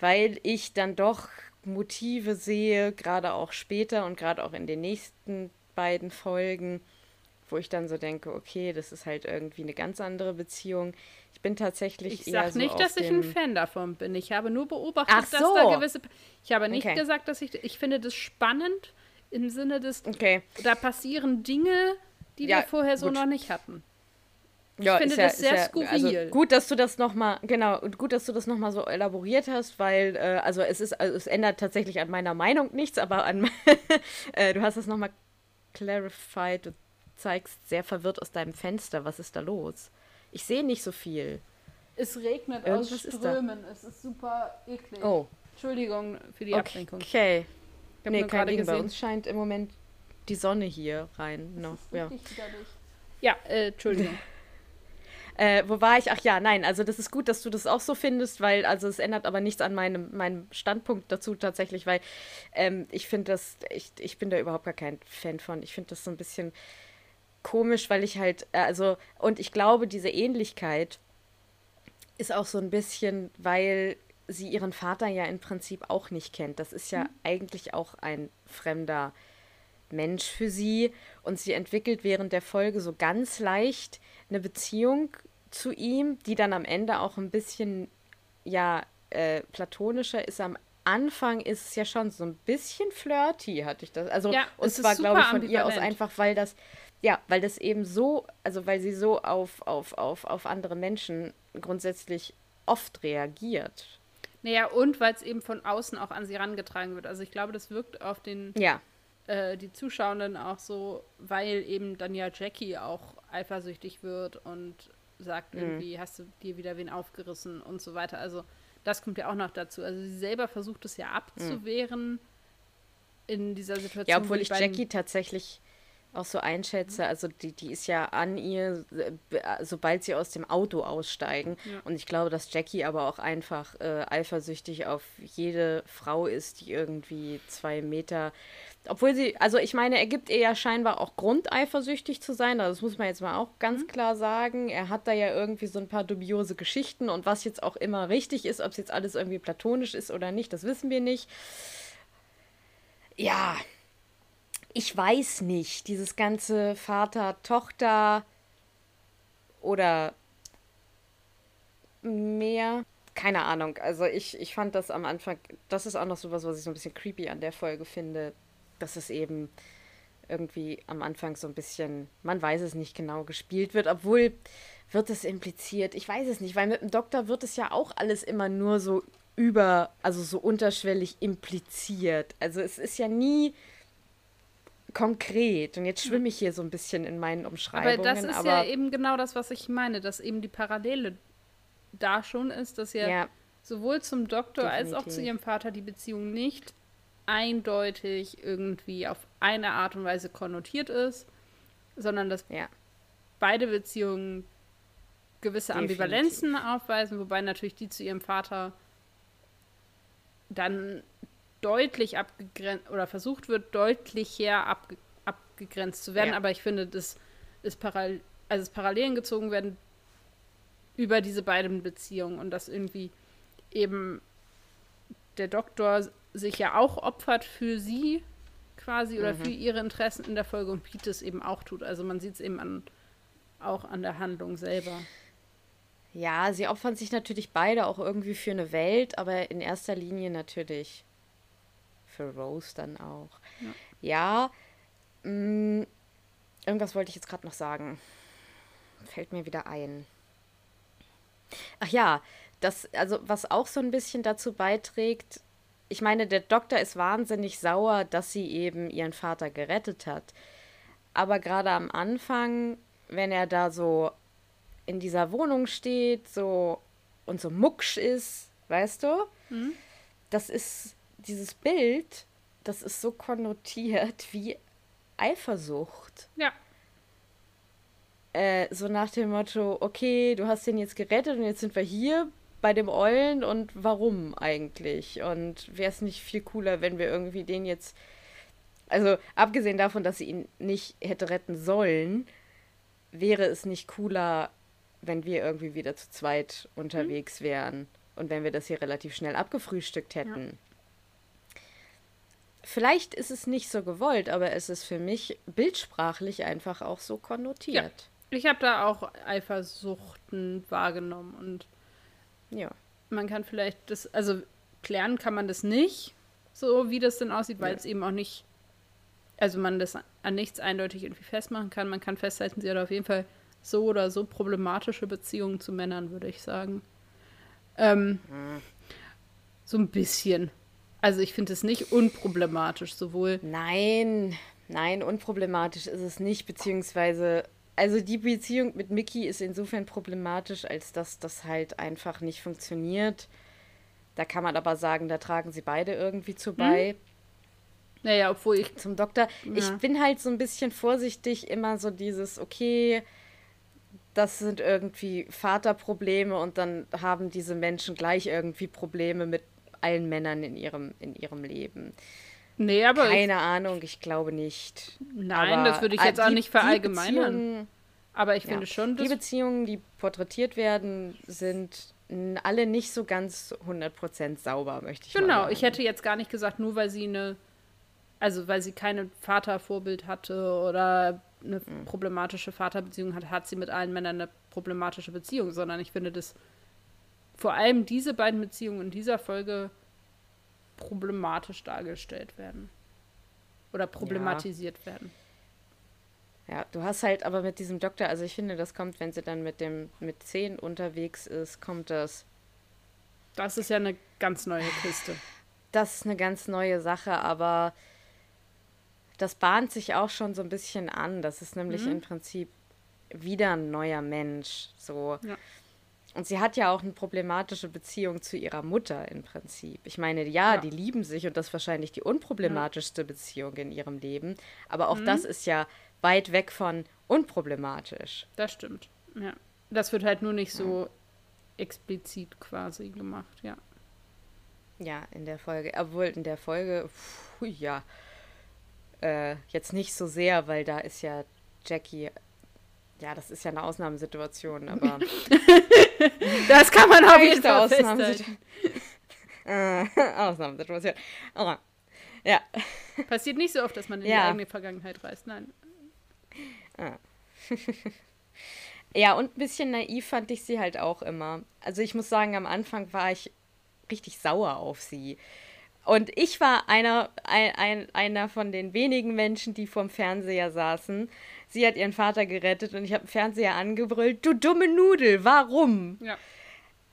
weil ich dann doch Motive sehe, gerade auch später und gerade auch in den nächsten beiden Folgen, wo ich dann so denke, okay, das ist halt irgendwie eine ganz andere Beziehung bin tatsächlich ich eher sag nicht, dass ich ein Fan davon bin. Ich habe nur beobachtet, Ach so. dass da gewisse. Ich habe nicht okay. gesagt, dass ich. Ich finde das spannend im Sinne des. Okay. Da passieren Dinge, die ja, wir vorher so gut. noch nicht hatten. Ja, ich finde ja, das sehr ja, skurril. Also gut, dass du das noch mal genau und gut, dass du das noch mal so elaboriert hast, weil äh, also es ist also es ändert tatsächlich an meiner Meinung nichts, aber an äh, du hast es noch mal clarified. Zeigst sehr verwirrt aus deinem Fenster. Was ist da los? Ich sehe nicht so viel. Es regnet Irgendwas aus Strömen. Ist es ist super eklig. Oh. Entschuldigung für die Ablenkung. Okay. Ich nee, kein Ding. Bei uns scheint im Moment die Sonne hier rein. Das noch. ja, ja äh, Entschuldigung. Äh, wo war ich? Ach ja, nein, also das ist gut, dass du das auch so findest, weil, also es ändert aber nichts an meinem, meinem Standpunkt dazu tatsächlich, weil ähm, ich finde das, ich, ich bin da überhaupt gar kein Fan von. Ich finde das so ein bisschen komisch, weil ich halt, äh, also, und ich glaube, diese Ähnlichkeit ist auch so ein bisschen, weil sie ihren Vater ja im Prinzip auch nicht kennt. Das ist ja mhm. eigentlich auch ein fremder Mensch für sie. Und sie entwickelt während der Folge so ganz leicht eine Beziehung zu ihm, die dann am Ende auch ein bisschen, ja, äh, platonischer ist. Am Anfang ist es ja schon so ein bisschen flirty, hatte ich das. Also, ja, und zwar, glaube ich, von ihr aus einfach, weil das, ja, weil das eben so, also weil sie so auf, auf, auf, auf andere Menschen grundsätzlich oft reagiert. Naja, und weil es eben von außen auch an sie herangetragen wird. Also ich glaube, das wirkt auf den ja. äh, die Zuschauenden auch so, weil eben dann ja Jackie auch eifersüchtig wird und sagt mhm. irgendwie, hast du dir wieder wen aufgerissen und so weiter. Also das kommt ja auch noch dazu. Also sie selber versucht es ja abzuwehren mhm. in dieser Situation. Ja, obwohl ich Jackie tatsächlich auch so einschätze, also die, die ist ja an ihr, sobald sie aus dem Auto aussteigen. Ja. Und ich glaube, dass Jackie aber auch einfach äh, eifersüchtig auf jede Frau ist, die irgendwie zwei Meter. Obwohl sie, also ich meine, er gibt ihr ja scheinbar auch Grund, eifersüchtig zu sein. Also das muss man jetzt mal auch ganz mhm. klar sagen. Er hat da ja irgendwie so ein paar dubiose Geschichten und was jetzt auch immer richtig ist, ob es jetzt alles irgendwie platonisch ist oder nicht, das wissen wir nicht. Ja, ich weiß nicht, dieses ganze Vater-Tochter oder mehr. Keine Ahnung. Also ich, ich fand das am Anfang, das ist auch noch sowas, was ich so ein bisschen creepy an der Folge finde, dass es eben irgendwie am Anfang so ein bisschen, man weiß es nicht genau, gespielt wird, obwohl wird es impliziert. Ich weiß es nicht, weil mit dem Doktor wird es ja auch alles immer nur so über, also so unterschwellig impliziert. Also es ist ja nie konkret. Und jetzt schwimme ich hier so ein bisschen in meinen Umschreibungen. Aber das ist aber ja eben genau das, was ich meine, dass eben die Parallele da schon ist, dass ja, ja sowohl zum Doktor definitiv. als auch zu ihrem Vater die Beziehung nicht eindeutig irgendwie auf eine Art und Weise konnotiert ist, sondern dass ja. beide Beziehungen gewisse Definitiv. Ambivalenzen aufweisen, wobei natürlich die zu ihrem Vater dann deutlich abgegrenzt oder versucht wird, deutlicher abge abgegrenzt zu werden. Ja. Aber ich finde, das ist parallel, also es Parallelen gezogen werden über diese beiden Beziehungen und dass irgendwie eben der Doktor sich ja auch opfert für sie quasi oder mhm. für ihre Interessen in der Folge und Pete es eben auch tut. Also man sieht es eben an, auch an der Handlung selber. Ja, sie opfern sich natürlich beide auch irgendwie für eine Welt, aber in erster Linie natürlich für Rose dann auch. Ja, ja mh, mm, irgendwas wollte ich jetzt gerade noch sagen. Fällt mir wieder ein. Ach ja, das, also was auch so ein bisschen dazu beiträgt, ich meine, der Doktor ist wahnsinnig sauer, dass sie eben ihren Vater gerettet hat. Aber gerade am Anfang, wenn er da so in dieser Wohnung steht, so und so mucksch ist, weißt du? Mhm. Das ist dieses Bild, das ist so konnotiert wie Eifersucht. Ja. Äh, so nach dem Motto, okay, du hast den jetzt gerettet und jetzt sind wir hier bei dem Eulen und warum eigentlich? Und wäre es nicht viel cooler, wenn wir irgendwie den jetzt, also abgesehen davon, dass sie ihn nicht hätte retten sollen, wäre es nicht cooler, wenn wir irgendwie wieder zu zweit unterwegs mhm. wären und wenn wir das hier relativ schnell abgefrühstückt hätten. Ja. Vielleicht ist es nicht so gewollt, aber es ist für mich bildsprachlich einfach auch so konnotiert. Ja. Ich habe da auch Eifersuchten wahrgenommen und ja. Man kann vielleicht das, also klären kann man das nicht, so wie das denn aussieht, weil ja. es eben auch nicht, also man das an nichts eindeutig irgendwie festmachen kann. Man kann festhalten, sie hat auf jeden Fall so oder so problematische Beziehungen zu Männern, würde ich sagen. Ähm, mhm. So ein bisschen. Also ich finde es nicht unproblematisch, sowohl. Nein, nein, unproblematisch ist es nicht, beziehungsweise, also die Beziehung mit Mickey ist insofern problematisch, als dass das halt einfach nicht funktioniert. Da kann man aber sagen, da tragen sie beide irgendwie zu bei. Hm? Naja, obwohl ich. Zum Doktor. Ja. Ich bin halt so ein bisschen vorsichtig, immer so dieses, okay, das sind irgendwie Vaterprobleme und dann haben diese Menschen gleich irgendwie Probleme mit allen Männern in ihrem, in ihrem Leben. Nee, aber. Keine ich, Ahnung, ich glaube nicht. Nein, aber das würde ich jetzt auch nicht verallgemeinern. Aber ich finde ja, schon, dass. Die Beziehungen, die porträtiert werden, sind alle nicht so ganz 100% sauber, möchte ich genau. Genau, ich hätte jetzt gar nicht gesagt, nur weil sie eine. Also, weil sie kein Vatervorbild hatte oder eine mhm. problematische Vaterbeziehung hat, hat sie mit allen Männern eine problematische Beziehung, sondern ich finde, dass vor allem diese beiden Beziehungen in dieser Folge problematisch dargestellt werden. Oder problematisiert ja. werden. Ja, du hast halt aber mit diesem Doktor, also ich finde, das kommt, wenn sie dann mit dem mit 10 unterwegs ist, kommt das. Das ist ja eine ganz neue Kiste. Das ist eine ganz neue Sache, aber das bahnt sich auch schon so ein bisschen an. Das ist nämlich mhm. im Prinzip wieder ein neuer Mensch. So. Ja. Und sie hat ja auch eine problematische Beziehung zu ihrer Mutter im Prinzip. Ich meine, ja, ja. die lieben sich und das ist wahrscheinlich die unproblematischste ja. Beziehung in ihrem Leben. Aber auch mhm. das ist ja weit weg von unproblematisch. Das stimmt. Ja. Das wird halt nur nicht so explizit quasi gemacht, ja. Ja, in der Folge. Obwohl in der Folge, pfuh, ja, äh, jetzt nicht so sehr, weil da ist ja Jackie ja, das ist ja eine Ausnahmesituation, aber. das kann man auf jeden Fall Ausnahmesituation. äh, Ausnahmesituation. Aber, ja. Passiert nicht so oft, dass man in ja. die eigene Vergangenheit reist, nein. Ah. ja, und ein bisschen naiv fand ich sie halt auch immer. Also ich muss sagen, am Anfang war ich richtig sauer auf sie. Und ich war einer, ein, ein, einer von den wenigen Menschen, die vorm Fernseher saßen sie hat ihren Vater gerettet und ich habe den Fernseher angebrüllt, du dumme Nudel, warum? Ja.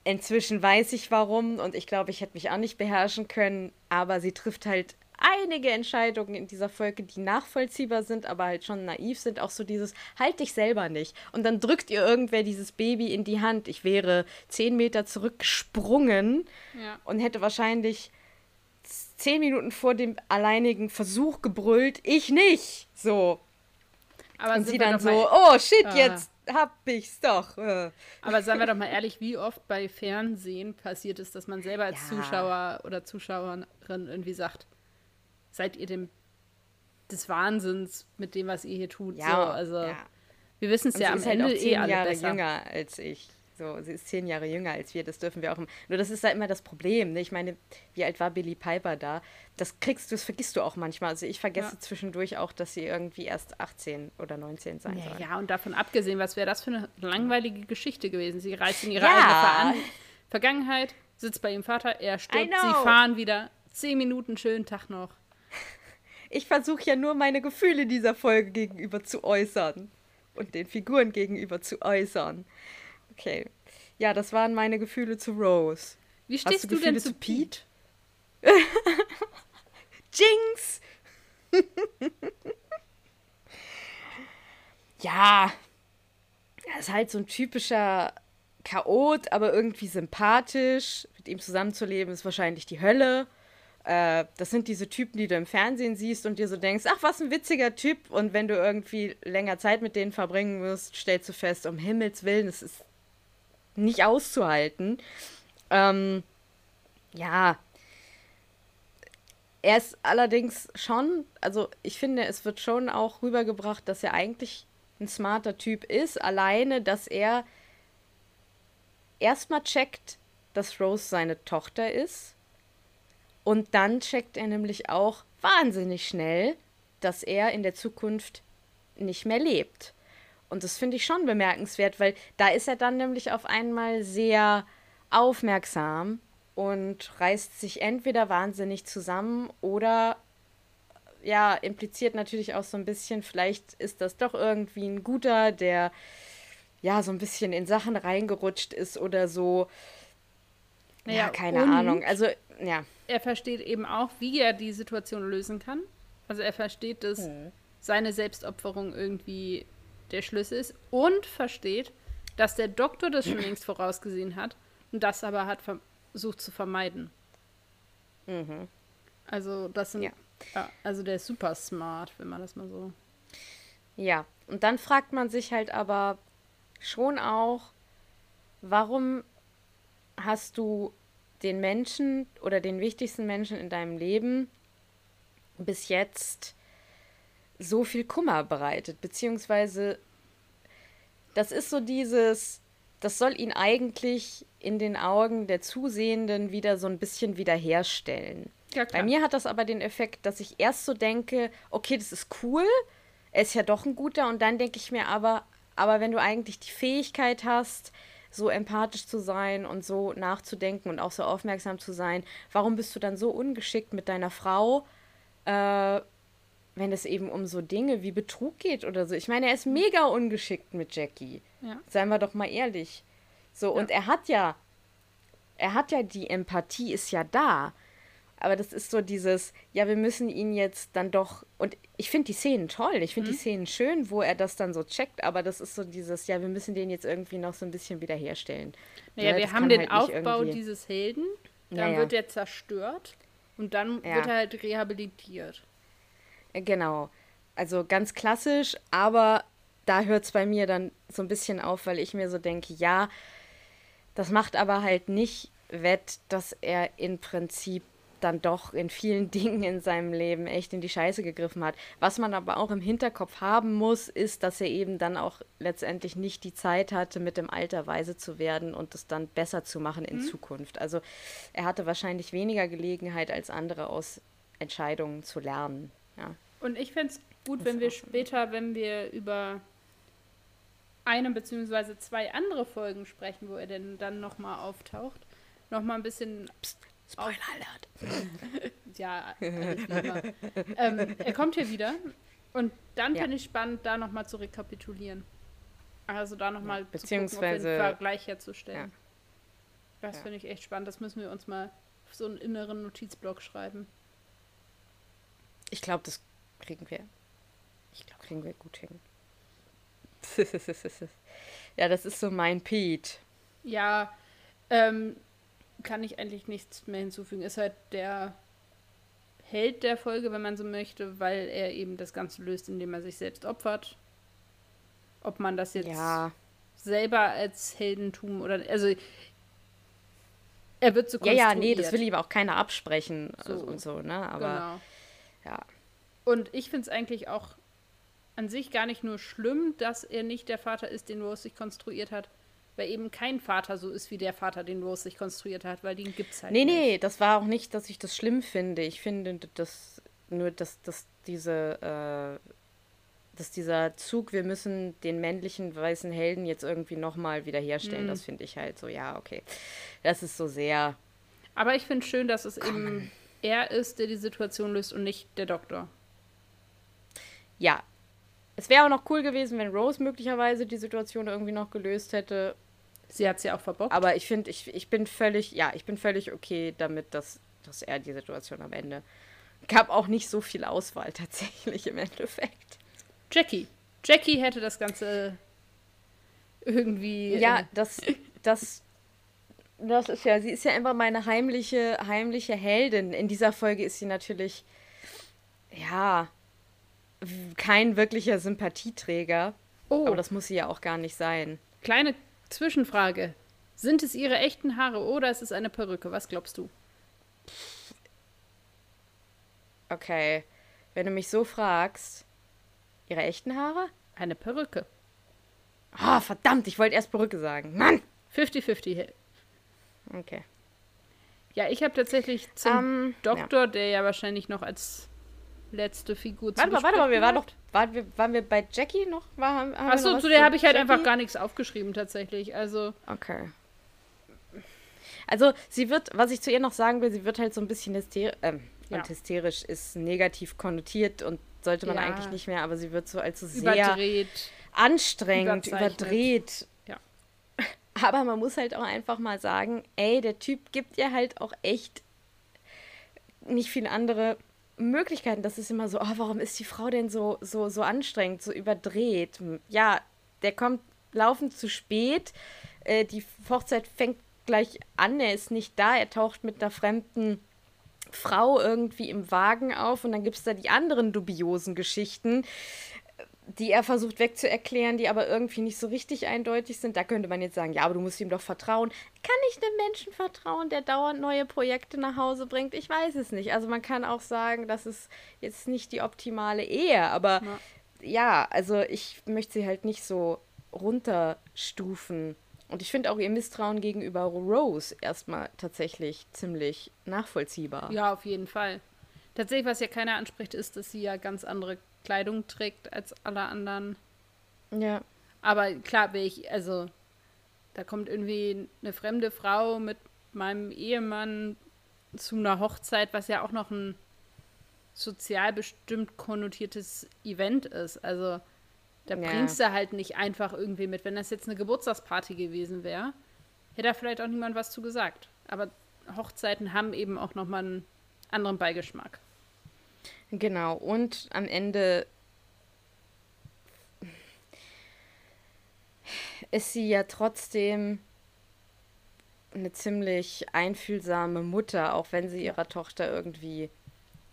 Inzwischen weiß ich warum und ich glaube, ich hätte mich auch nicht beherrschen können, aber sie trifft halt einige Entscheidungen in dieser Folge, die nachvollziehbar sind, aber halt schon naiv sind. Auch so dieses, halt dich selber nicht. Und dann drückt ihr irgendwer dieses Baby in die Hand. Ich wäre zehn Meter zurückgesprungen ja. und hätte wahrscheinlich zehn Minuten vor dem alleinigen Versuch gebrüllt, ich nicht. So, aber und sie dann so, oh shit, ah. jetzt hab ich's doch. Äh. Aber seien wir doch mal ehrlich, wie oft bei Fernsehen passiert ist, dass man selber als ja. Zuschauer oder Zuschauerin irgendwie sagt, seid ihr dem des Wahnsinns mit dem, was ihr hier tut. Ja, so, also ja. wir wissen es ja am halt Ende halt eh alle Jahre besser. jünger als ich. So, sie ist zehn Jahre jünger als wir, das dürfen wir auch. Nur das ist da immer das Problem. Ne? Ich meine, wie alt war Billy Piper da? Das kriegst du, das vergisst du auch manchmal. Also ich vergesse ja. zwischendurch auch, dass sie irgendwie erst 18 oder 19 sein ja, soll. Ja, und davon abgesehen, was wäre das für eine langweilige Geschichte gewesen? Sie reist in ihre ja. eigene Ver Vergangenheit, sitzt bei ihrem Vater, er stirbt, sie fahren wieder. Zehn Minuten, schönen Tag noch. Ich versuche ja nur meine Gefühle dieser Folge gegenüber zu äußern und den Figuren gegenüber zu äußern. Okay. Ja, das waren meine Gefühle zu Rose. Wie stehst du, du denn zu Pete? Jinx! ja. Er ist halt so ein typischer Chaot, aber irgendwie sympathisch. Mit ihm zusammenzuleben ist wahrscheinlich die Hölle. Äh, das sind diese Typen, die du im Fernsehen siehst und dir so denkst, ach, was ein witziger Typ. Und wenn du irgendwie länger Zeit mit denen verbringen wirst, stellst du fest, um Himmels Willen, es ist nicht auszuhalten. Ähm, ja. Er ist allerdings schon, also ich finde, es wird schon auch rübergebracht, dass er eigentlich ein smarter Typ ist, alleine, dass er erstmal checkt, dass Rose seine Tochter ist. Und dann checkt er nämlich auch wahnsinnig schnell, dass er in der Zukunft nicht mehr lebt. Und das finde ich schon bemerkenswert, weil da ist er dann nämlich auf einmal sehr aufmerksam und reißt sich entweder wahnsinnig zusammen oder ja, impliziert natürlich auch so ein bisschen, vielleicht ist das doch irgendwie ein guter, der ja so ein bisschen in Sachen reingerutscht ist oder so. Ja, ja keine Ahnung. Also, ja. Er versteht eben auch, wie er die Situation lösen kann. Also er versteht, dass hm. seine Selbstopferung irgendwie der Schlüssel ist und versteht, dass der Doktor das schon längst vorausgesehen hat und das aber hat versucht zu vermeiden. Mhm. Also das sind, ja. ja. also der ist super smart, wenn man das mal so. Ja, und dann fragt man sich halt aber, schon auch, warum hast du den Menschen oder den wichtigsten Menschen in deinem Leben bis jetzt so viel Kummer bereitet, beziehungsweise das ist so dieses, das soll ihn eigentlich in den Augen der Zusehenden wieder so ein bisschen wiederherstellen. Ja, Bei mir hat das aber den Effekt, dass ich erst so denke, okay, das ist cool, er ist ja doch ein guter, und dann denke ich mir aber, aber wenn du eigentlich die Fähigkeit hast, so empathisch zu sein und so nachzudenken und auch so aufmerksam zu sein, warum bist du dann so ungeschickt mit deiner Frau, äh, wenn es eben um so Dinge wie Betrug geht oder so? Ich meine, er ist mega ungeschickt mit Jackie. Ja. Seien wir doch mal ehrlich. So, ja. und er hat ja, er hat ja die Empathie, ist ja da. Aber das ist so dieses, ja, wir müssen ihn jetzt dann doch. Und ich finde die Szenen toll, ich finde mhm. die Szenen schön, wo er das dann so checkt, aber das ist so dieses, ja, wir müssen den jetzt irgendwie noch so ein bisschen wiederherstellen. Naja, ja, wir haben den halt Aufbau dieses Helden, dann naja. wird er zerstört und dann ja. wird er halt rehabilitiert. Äh, genau. Also ganz klassisch, aber da hört es bei mir dann so ein bisschen auf, weil ich mir so denke, ja, das macht aber halt nicht wett, dass er im Prinzip dann doch in vielen Dingen in seinem Leben echt in die Scheiße gegriffen hat. Was man aber auch im Hinterkopf haben muss, ist, dass er eben dann auch letztendlich nicht die Zeit hatte, mit dem Alter weise zu werden und es dann besser zu machen in mhm. Zukunft. Also er hatte wahrscheinlich weniger Gelegenheit als andere aus Entscheidungen zu lernen. Ja. Und ich fände es gut, das wenn wir später, wenn wir über eine beziehungsweise zwei andere Folgen sprechen, wo er denn dann nochmal auftaucht, nochmal ein bisschen Psst. Spoiler Alert. ja, ähm, er kommt hier wieder und dann ja. finde ich spannend, da nochmal zu rekapitulieren. Also da nochmal ja, beziehungsweise den Vergleich herzustellen. Ja. Das finde ich echt spannend. Das müssen wir uns mal auf so einen inneren Notizblock schreiben. Ich glaube, das kriegen wir. Ich glaube, kriegen wir gut hin. ja, das ist so mein Pete. Ja, ähm, kann ich eigentlich nichts mehr hinzufügen. Ist halt der Held der Folge, wenn man so möchte, weil er eben das Ganze löst, indem er sich selbst opfert. Ob man das jetzt ja. selber als Heldentum oder also er wird so konstruiert. Ja, ja, nee, das will ihm auch keiner absprechen so. und so, ne? Aber genau. Ja. Und ich finde es eigentlich auch an sich gar nicht nur schlimm, dass er nicht der Vater ist, den Rose sich konstruiert hat, weil eben kein Vater so ist wie der Vater, den Rose sich konstruiert hat, weil den gibt es halt nee, nicht. Nee, nee, das war auch nicht, dass ich das schlimm finde. Ich finde, dass nur, dass, dass diese, äh, dass dieser Zug, wir müssen den männlichen weißen Helden jetzt irgendwie nochmal wiederherstellen, mhm. das finde ich halt so, ja, okay. Das ist so sehr. Aber ich finde schön, dass es Komm. eben er ist, der die Situation löst und nicht der Doktor. Ja, es wäre auch noch cool gewesen, wenn Rose möglicherweise die Situation irgendwie noch gelöst hätte. Sie hat sie ja auch verbockt. Aber ich finde, ich, ich bin völlig, ja, ich bin völlig okay damit, dass, dass er die Situation am Ende. Gab auch nicht so viel Auswahl tatsächlich im Endeffekt. Jackie. Jackie hätte das Ganze irgendwie. Ja, das, das, das ist ja, sie ist ja immer meine heimliche, heimliche Heldin. In dieser Folge ist sie natürlich, ja, kein wirklicher Sympathieträger. Oh. Aber das muss sie ja auch gar nicht sein. Kleine Zwischenfrage. Sind es ihre echten Haare oder ist es eine Perücke? Was glaubst du? Okay. Wenn du mich so fragst, ihre echten Haare? Eine Perücke. Ah, oh, verdammt, ich wollte erst Perücke sagen. Mann! 50-50. Okay. Ja, ich habe tatsächlich zum um, ähm, Doktor, ja. der ja wahrscheinlich noch als letzte Figur Warte mal, warte mal, wir waren doch, waren wir, waren wir bei Jackie noch? War, Achso, zu der habe ich halt Jackie? einfach gar nichts aufgeschrieben tatsächlich, also. Okay. Also, sie wird, was ich zu ihr noch sagen will, sie wird halt so ein bisschen hysterisch, ähm, ja. und hysterisch ist negativ konnotiert und sollte man ja. eigentlich nicht mehr, aber sie wird so als so sehr überdreht, anstrengend, überdreht. Aber man muss halt auch einfach mal sagen, ey, der Typ gibt ihr halt auch echt nicht viel andere Möglichkeiten. Das ist immer so, oh, warum ist die Frau denn so, so, so anstrengend, so überdreht? Ja, der kommt laufend zu spät. Äh, die Hochzeit fängt gleich an, er ist nicht da, er taucht mit einer fremden Frau irgendwie im Wagen auf und dann gibt es da die anderen dubiosen Geschichten. Die er versucht wegzuerklären, die aber irgendwie nicht so richtig eindeutig sind. Da könnte man jetzt sagen, ja, aber du musst ihm doch vertrauen. Kann ich einem Menschen vertrauen, der dauernd neue Projekte nach Hause bringt? Ich weiß es nicht. Also man kann auch sagen, das ist jetzt nicht die optimale Ehe, aber ja, ja also ich möchte sie halt nicht so runterstufen. Und ich finde auch ihr Misstrauen gegenüber Rose erstmal tatsächlich ziemlich nachvollziehbar. Ja, auf jeden Fall. Tatsächlich, was ja keiner anspricht, ist, dass sie ja ganz andere Kleidung trägt als alle anderen. Ja. Aber klar bin ich, also da kommt irgendwie eine fremde Frau mit meinem Ehemann zu einer Hochzeit, was ja auch noch ein sozial bestimmt konnotiertes Event ist. Also da ja. bringst du halt nicht einfach irgendwie mit. Wenn das jetzt eine Geburtstagsparty gewesen wäre, hätte da vielleicht auch niemand was zu gesagt. Aber Hochzeiten haben eben auch nochmal einen anderen Beigeschmack. Genau, und am Ende ist sie ja trotzdem eine ziemlich einfühlsame Mutter, auch wenn sie ihrer Tochter irgendwie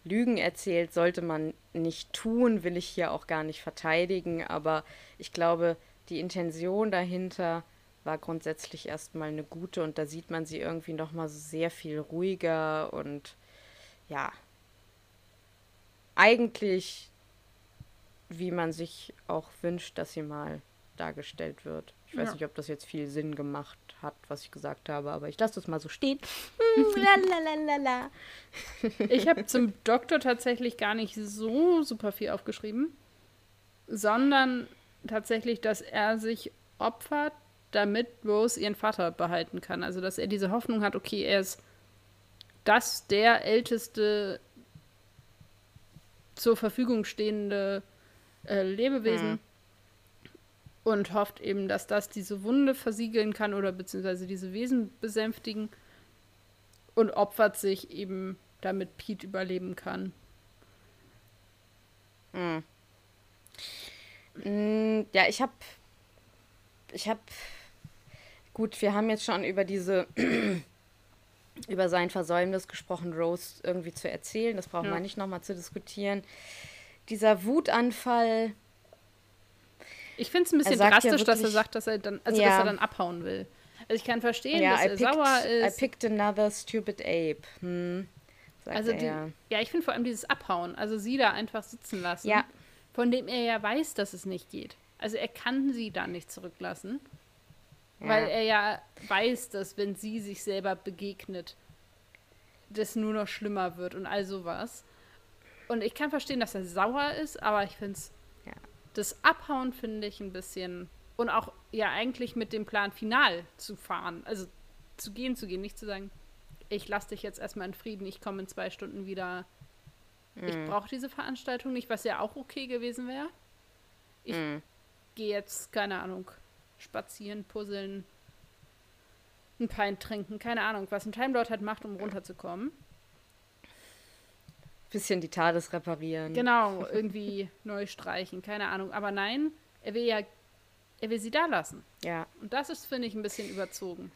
Lügen erzählt, sollte man nicht tun, will ich hier auch gar nicht verteidigen, aber ich glaube, die Intention dahinter war grundsätzlich erstmal eine gute. Und da sieht man sie irgendwie noch mal sehr viel ruhiger und ja, eigentlich, wie man sich auch wünscht, dass sie mal dargestellt wird. Ich weiß ja. nicht, ob das jetzt viel Sinn gemacht hat, was ich gesagt habe, aber ich lasse das mal so stehen. ich habe zum Doktor tatsächlich gar nicht so super viel aufgeschrieben, sondern tatsächlich, dass er sich opfert, damit Rose ihren Vater behalten kann. Also, dass er diese Hoffnung hat, okay, er ist das der älteste zur Verfügung stehende äh, Lebewesen mhm. und hofft eben, dass das diese Wunde versiegeln kann oder beziehungsweise diese Wesen besänftigen und opfert sich eben, damit Pete überleben kann. Mhm. Ja, ich habe ich habe gut, wir haben jetzt schon über diese über sein Versäumnis gesprochen, Rose irgendwie zu erzählen. Das brauchen ja. wir nicht nochmal zu diskutieren. Dieser Wutanfall. Ich finde es ein bisschen drastisch, ja wirklich, dass er sagt, dass er dann, also ja. dass er dann abhauen will. Also ich kann verstehen, dass I er picked, sauer ist. I picked another stupid ape. Hm, also die, ja, ich finde vor allem dieses Abhauen, also sie da einfach sitzen lassen, von dem er ja weiß, dass es nicht geht. Also er kann sie da nicht zurücklassen. Weil er ja weiß, dass wenn sie sich selber begegnet, das nur noch schlimmer wird und all sowas. Und ich kann verstehen, dass er sauer ist, aber ich finde es, ja. das Abhauen finde ich ein bisschen. Und auch ja eigentlich mit dem Plan final zu fahren. Also zu gehen, zu gehen, nicht zu sagen, ich lasse dich jetzt erstmal in Frieden, ich komme in zwei Stunden wieder. Mhm. Ich brauche diese Veranstaltung nicht, was ja auch okay gewesen wäre. Ich mhm. gehe jetzt, keine Ahnung, spazieren, puzzeln, ein Pint trinken, keine Ahnung, was ein Time Lord halt macht, um runterzukommen. Bisschen die TARDIS reparieren. Genau, irgendwie neu streichen, keine Ahnung. Aber nein, er will ja, er will sie da lassen. Ja. Und das ist, finde ich, ein bisschen überzogen.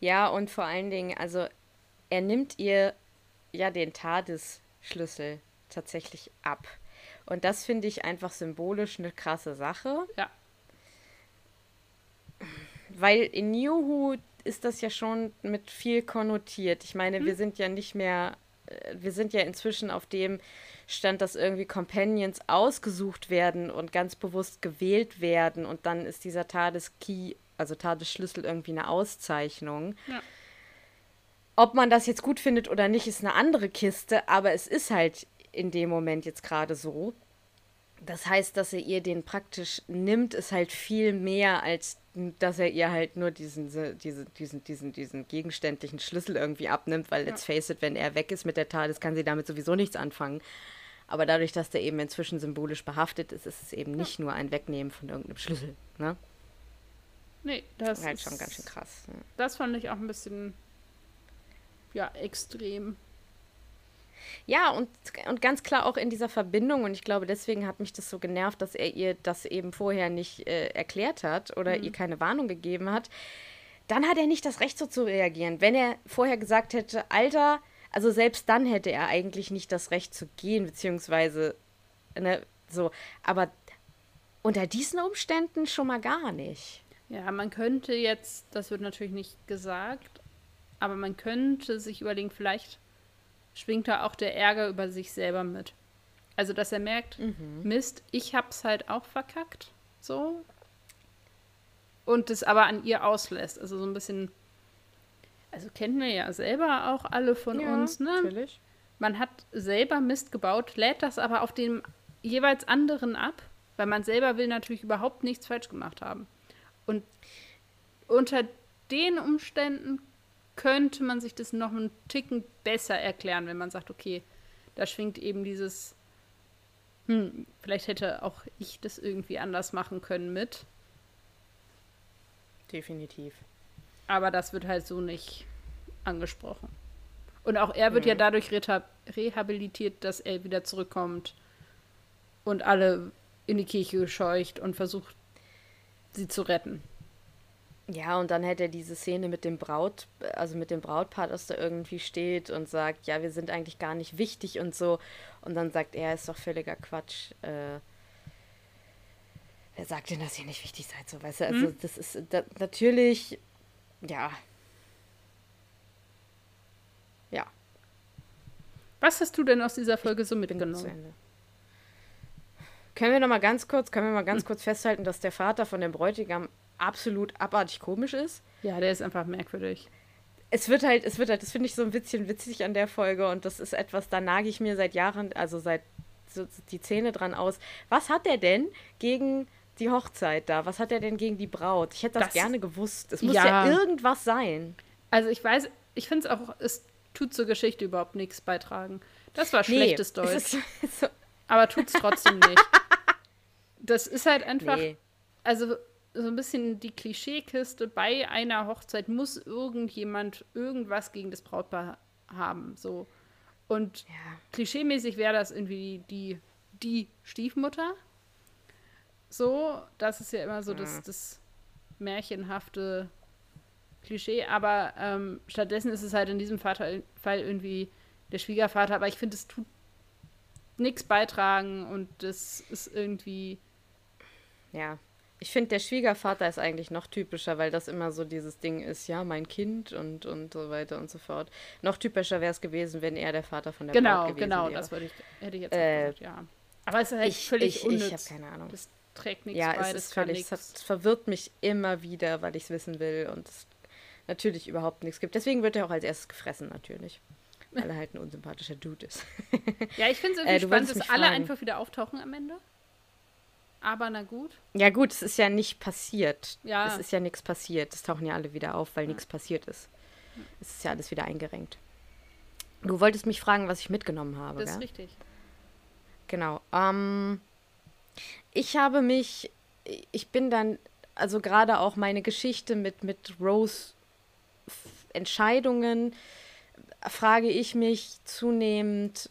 Ja, und vor allen Dingen, also er nimmt ihr ja den TARDIS-Schlüssel tatsächlich ab. Und das finde ich einfach symbolisch eine krasse Sache. Ja weil in New ist das ja schon mit viel konnotiert. Ich meine, hm. wir sind ja nicht mehr, äh, wir sind ja inzwischen auf dem Stand, dass irgendwie Companions ausgesucht werden und ganz bewusst gewählt werden und dann ist dieser TARDIS-Key, also TARDIS-Schlüssel irgendwie eine Auszeichnung. Ja. Ob man das jetzt gut findet oder nicht, ist eine andere Kiste, aber es ist halt in dem Moment jetzt gerade so. Das heißt, dass er ihr den praktisch nimmt, ist halt viel mehr als dass er ihr halt nur diesen, diese, diesen, diesen, diesen gegenständlichen Schlüssel irgendwie abnimmt, weil, ja. let's face it, wenn er weg ist mit der TARDIS, kann sie damit sowieso nichts anfangen. Aber dadurch, dass der eben inzwischen symbolisch behaftet ist, ist es eben ja. nicht nur ein Wegnehmen von irgendeinem Schlüssel, ne? Nee, das ist halt schon ganz schön krass. Ja. Das fand ich auch ein bisschen, ja, extrem. Ja, und, und ganz klar auch in dieser Verbindung. Und ich glaube, deswegen hat mich das so genervt, dass er ihr das eben vorher nicht äh, erklärt hat oder mhm. ihr keine Warnung gegeben hat. Dann hat er nicht das Recht, so zu reagieren. Wenn er vorher gesagt hätte, Alter, also selbst dann hätte er eigentlich nicht das Recht zu gehen, beziehungsweise, ne, So, aber unter diesen Umständen schon mal gar nicht. Ja, man könnte jetzt, das wird natürlich nicht gesagt, aber man könnte sich überlegen, vielleicht schwingt da auch der Ärger über sich selber mit. Also, dass er merkt, mhm. Mist, ich hab's halt auch verkackt, so. Und das aber an ihr auslässt. Also so ein bisschen, also kennen wir ja selber auch alle von ja, uns, ne? Natürlich. Man hat selber Mist gebaut, lädt das aber auf dem jeweils anderen ab, weil man selber will natürlich überhaupt nichts falsch gemacht haben. Und unter den Umständen könnte man sich das noch einen Ticken besser erklären, wenn man sagt, okay, da schwingt eben dieses, hm, vielleicht hätte auch ich das irgendwie anders machen können mit. Definitiv. Aber das wird halt so nicht angesprochen. Und auch er wird mhm. ja dadurch rehabilitiert, dass er wieder zurückkommt und alle in die Kirche gescheucht und versucht, sie zu retten. Ja, und dann hätte er diese Szene mit dem Braut, also mit dem Brautpaar, das da irgendwie steht und sagt, ja, wir sind eigentlich gar nicht wichtig und so. Und dann sagt er, ist doch völliger Quatsch. Äh, wer sagt denn, dass ihr nicht wichtig seid? So, weißt du, also hm? das ist da, natürlich, ja. Ja. Was hast du denn aus dieser Folge so mitgenommen? Können wir noch mal ganz kurz, können wir mal ganz hm. kurz festhalten, dass der Vater von dem Bräutigam absolut abartig komisch ist. Ja, der ist einfach merkwürdig. Es wird halt, es wird halt, das finde ich so ein bisschen witzig an der Folge und das ist etwas, da nage ich mir seit Jahren, also seit so, die Zähne dran aus. Was hat der denn gegen die Hochzeit da? Was hat er denn gegen die Braut? Ich hätte das, das gerne gewusst. Es muss ja. ja irgendwas sein. Also ich weiß, ich finde es auch, es tut zur Geschichte überhaupt nichts beitragen. Das war schlechtes nee, Deutsch. So aber tut es trotzdem nicht. Das ist halt einfach. Nee. Also so ein bisschen die Klischeekiste, bei einer Hochzeit muss irgendjemand irgendwas gegen das Brautpaar haben. So. Und ja. klischeemäßig wäre das irgendwie die, die Stiefmutter. So, das ist ja immer so ja. das, das märchenhafte Klischee, aber ähm, stattdessen ist es halt in diesem Fall irgendwie der Schwiegervater, aber ich finde, es tut nichts beitragen und das ist irgendwie. Ja, ich finde, der Schwiegervater ist eigentlich noch typischer, weil das immer so dieses Ding ist, ja, mein Kind und, und so weiter und so fort. Noch typischer wäre es gewesen, wenn er der Vater von der genau, Braut gewesen genau, wäre. Genau, das würde ich, hätte ich jetzt äh, gesagt, ja. Aber es ist halt ich, völlig ich, unnütz. Ich habe keine Ahnung. Das trägt nichts ja, bei, es ist völlig, es verwirrt mich immer wieder, weil ich es wissen will und es natürlich überhaupt nichts gibt. Deswegen wird er auch als erstes gefressen, natürlich. Weil er halt ein unsympathischer Dude ist. ja, ich finde es irgendwie äh, spannend, dass alle fragen. einfach wieder auftauchen am Ende. Aber na gut. Ja, gut, es ist ja nicht passiert. Ja. Es ist ja nichts passiert. Es tauchen ja alle wieder auf, weil ja. nichts passiert ist. Es ist ja alles wieder eingerenkt. Du wolltest mich fragen, was ich mitgenommen habe. Das ist gell? richtig. Genau. Ähm, ich habe mich, ich bin dann, also gerade auch meine Geschichte mit, mit Rose Entscheidungen, frage ich mich zunehmend,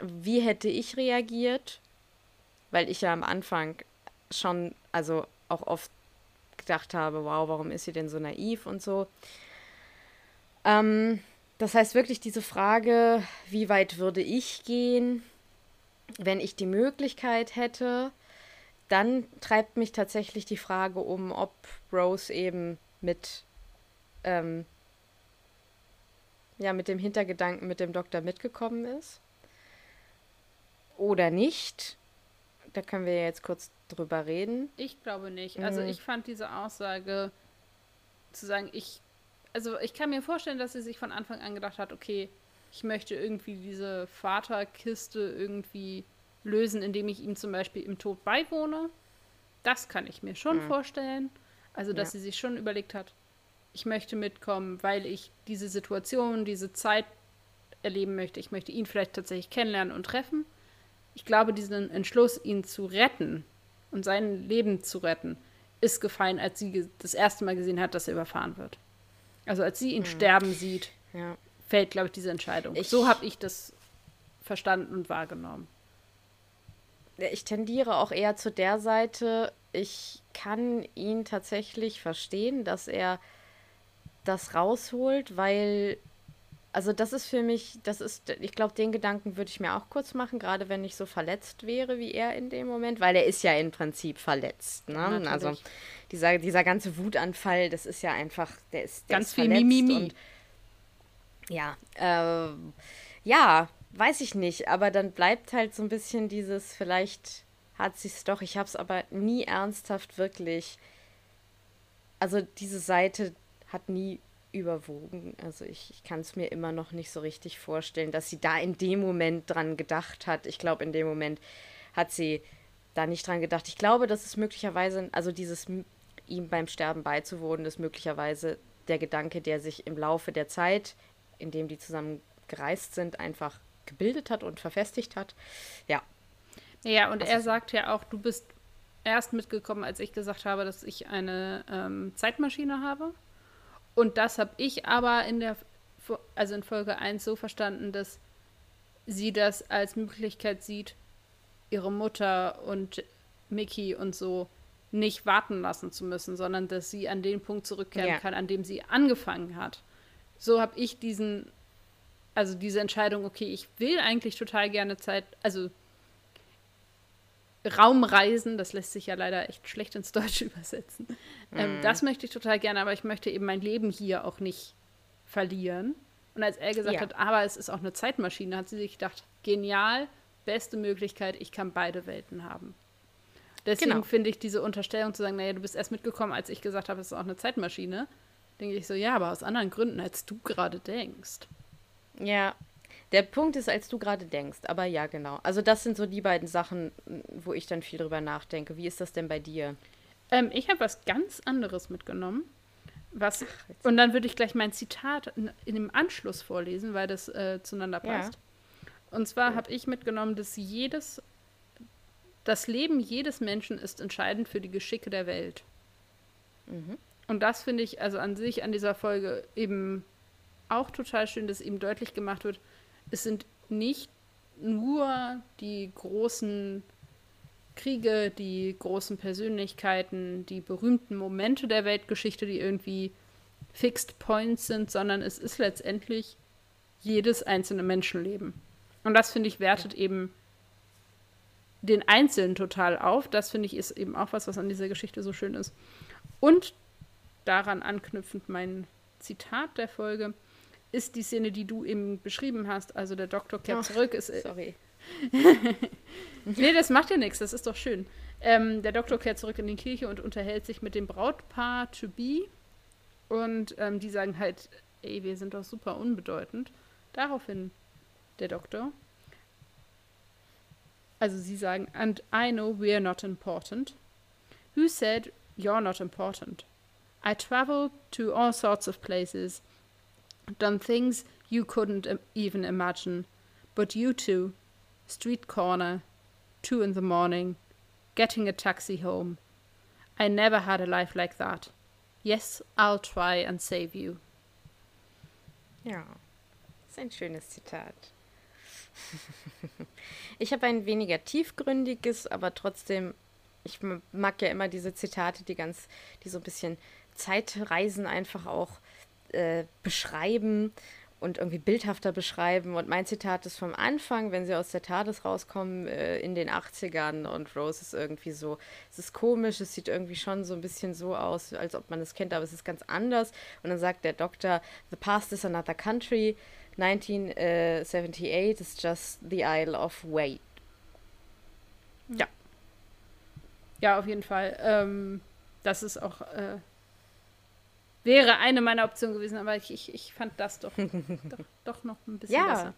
wie hätte ich reagiert? Weil ich ja am Anfang schon, also auch oft gedacht habe, wow, warum ist sie denn so naiv und so. Ähm, das heißt wirklich diese Frage, wie weit würde ich gehen, wenn ich die Möglichkeit hätte, dann treibt mich tatsächlich die Frage um, ob Rose eben mit, ähm, ja, mit dem Hintergedanken mit dem Doktor mitgekommen ist oder nicht. Da können wir jetzt kurz drüber reden. Ich glaube nicht. Also mhm. ich fand diese Aussage zu sagen, ich, also ich kann mir vorstellen, dass sie sich von Anfang an gedacht hat, okay, ich möchte irgendwie diese Vaterkiste irgendwie lösen, indem ich ihm zum Beispiel im Tod beiwohne. Das kann ich mir schon mhm. vorstellen. Also, dass ja. sie sich schon überlegt hat, ich möchte mitkommen, weil ich diese Situation, diese Zeit erleben möchte. Ich möchte ihn vielleicht tatsächlich kennenlernen und treffen ich glaube, diesen Entschluss, ihn zu retten und sein Leben zu retten, ist gefallen, als sie das erste Mal gesehen hat, dass er überfahren wird. Also als sie ihn mhm. sterben sieht, ja. fällt, glaube ich, diese Entscheidung. Ich, so habe ich das verstanden und wahrgenommen. Ich tendiere auch eher zu der Seite, ich kann ihn tatsächlich verstehen, dass er das rausholt, weil also das ist für mich, das ist, ich glaube, den Gedanken würde ich mir auch kurz machen, gerade wenn ich so verletzt wäre wie er in dem Moment, weil er ist ja im Prinzip verletzt. Ne? also dieser, dieser ganze Wutanfall, das ist ja einfach, der ist der ganz ist viel Mimimi. und ja, äh, ja, weiß ich nicht, aber dann bleibt halt so ein bisschen dieses, vielleicht hat sie es doch, ich habe es aber nie ernsthaft wirklich, also diese Seite hat nie überwogen. Also ich, ich kann es mir immer noch nicht so richtig vorstellen, dass sie da in dem Moment dran gedacht hat. Ich glaube, in dem Moment hat sie da nicht dran gedacht. Ich glaube, dass es möglicherweise, also dieses ihm beim Sterben beizuwohnen, ist möglicherweise der Gedanke, der sich im Laufe der Zeit, in dem die zusammen gereist sind, einfach gebildet hat und verfestigt hat. Ja. Ja, und also, er sagt ja auch, du bist erst mitgekommen, als ich gesagt habe, dass ich eine ähm, Zeitmaschine habe. Und das habe ich aber in der, also in Folge 1 so verstanden, dass sie das als Möglichkeit sieht, ihre Mutter und Mickey und so nicht warten lassen zu müssen, sondern dass sie an den Punkt zurückkehren ja. kann, an dem sie angefangen hat. So habe ich diesen, also diese Entscheidung, okay, ich will eigentlich total gerne Zeit, also Raumreisen, das lässt sich ja leider echt schlecht ins Deutsche übersetzen. Ähm, mhm. Ähm, das möchte ich total gerne, aber ich möchte eben mein Leben hier auch nicht verlieren. Und als er gesagt ja. hat, aber es ist auch eine Zeitmaschine, hat sie sich gedacht, genial, beste Möglichkeit, ich kann beide Welten haben. Deswegen genau. finde ich diese Unterstellung zu sagen, naja, du bist erst mitgekommen, als ich gesagt habe, es ist auch eine Zeitmaschine, denke ich so, ja, aber aus anderen Gründen, als du gerade denkst. Ja, der Punkt ist, als du gerade denkst, aber ja, genau. Also das sind so die beiden Sachen, wo ich dann viel drüber nachdenke. Wie ist das denn bei dir? Ähm, ich habe was ganz anderes mitgenommen. Was, Ach, und dann würde ich gleich mein Zitat in, in dem Anschluss vorlesen, weil das äh, zueinander passt. Ja. Und zwar habe ich mitgenommen, dass jedes, das Leben jedes Menschen ist entscheidend für die Geschicke der Welt. Mhm. Und das finde ich also an sich an dieser Folge eben auch total schön, dass eben deutlich gemacht wird, es sind nicht nur die großen Kriege, die großen Persönlichkeiten, die berühmten Momente der Weltgeschichte, die irgendwie Fixed Points sind, sondern es ist letztendlich jedes einzelne Menschenleben. Und das, finde ich, wertet eben den Einzelnen total auf. Das, finde ich, ist eben auch was, was an dieser Geschichte so schön ist. Und daran anknüpfend mein Zitat der Folge ist die Szene, die du eben beschrieben hast. Also der Doktor kehrt oh, zurück. Ist, äh, sorry. nee, das macht ja nichts. Das ist doch schön. Ähm, der Doktor kehrt zurück in die Kirche und unterhält sich mit dem Brautpaar to be. Und ähm, die sagen halt, ey, wir sind doch super unbedeutend. Daraufhin der Doktor. Also sie sagen, and I know we're not important. Who said you're not important? I travel to all sorts of places done things you couldn't even imagine. But you two, street corner, two in the morning, getting a taxi home. I never had a life like that. Yes, I'll try and save you. Ja, ist ein schönes Zitat. ich habe ein weniger tiefgründiges, aber trotzdem, ich mag ja immer diese Zitate, die ganz, die so ein bisschen Zeitreisen einfach auch äh, beschreiben und irgendwie bildhafter beschreiben. Und mein Zitat ist vom Anfang, wenn sie aus der TARDIS rauskommen, äh, in den 80ern und Rose ist irgendwie so, es ist komisch, es sieht irgendwie schon so ein bisschen so aus, als ob man es kennt, aber es ist ganz anders. Und dann sagt der Doktor, The past is another country, 1978 is just the Isle of Wight. Ja. Ja, auf jeden Fall. Ähm, das ist auch äh, wäre eine meiner Optionen gewesen, aber ich, ich, ich fand das doch, doch, doch, noch ein bisschen ja. besser.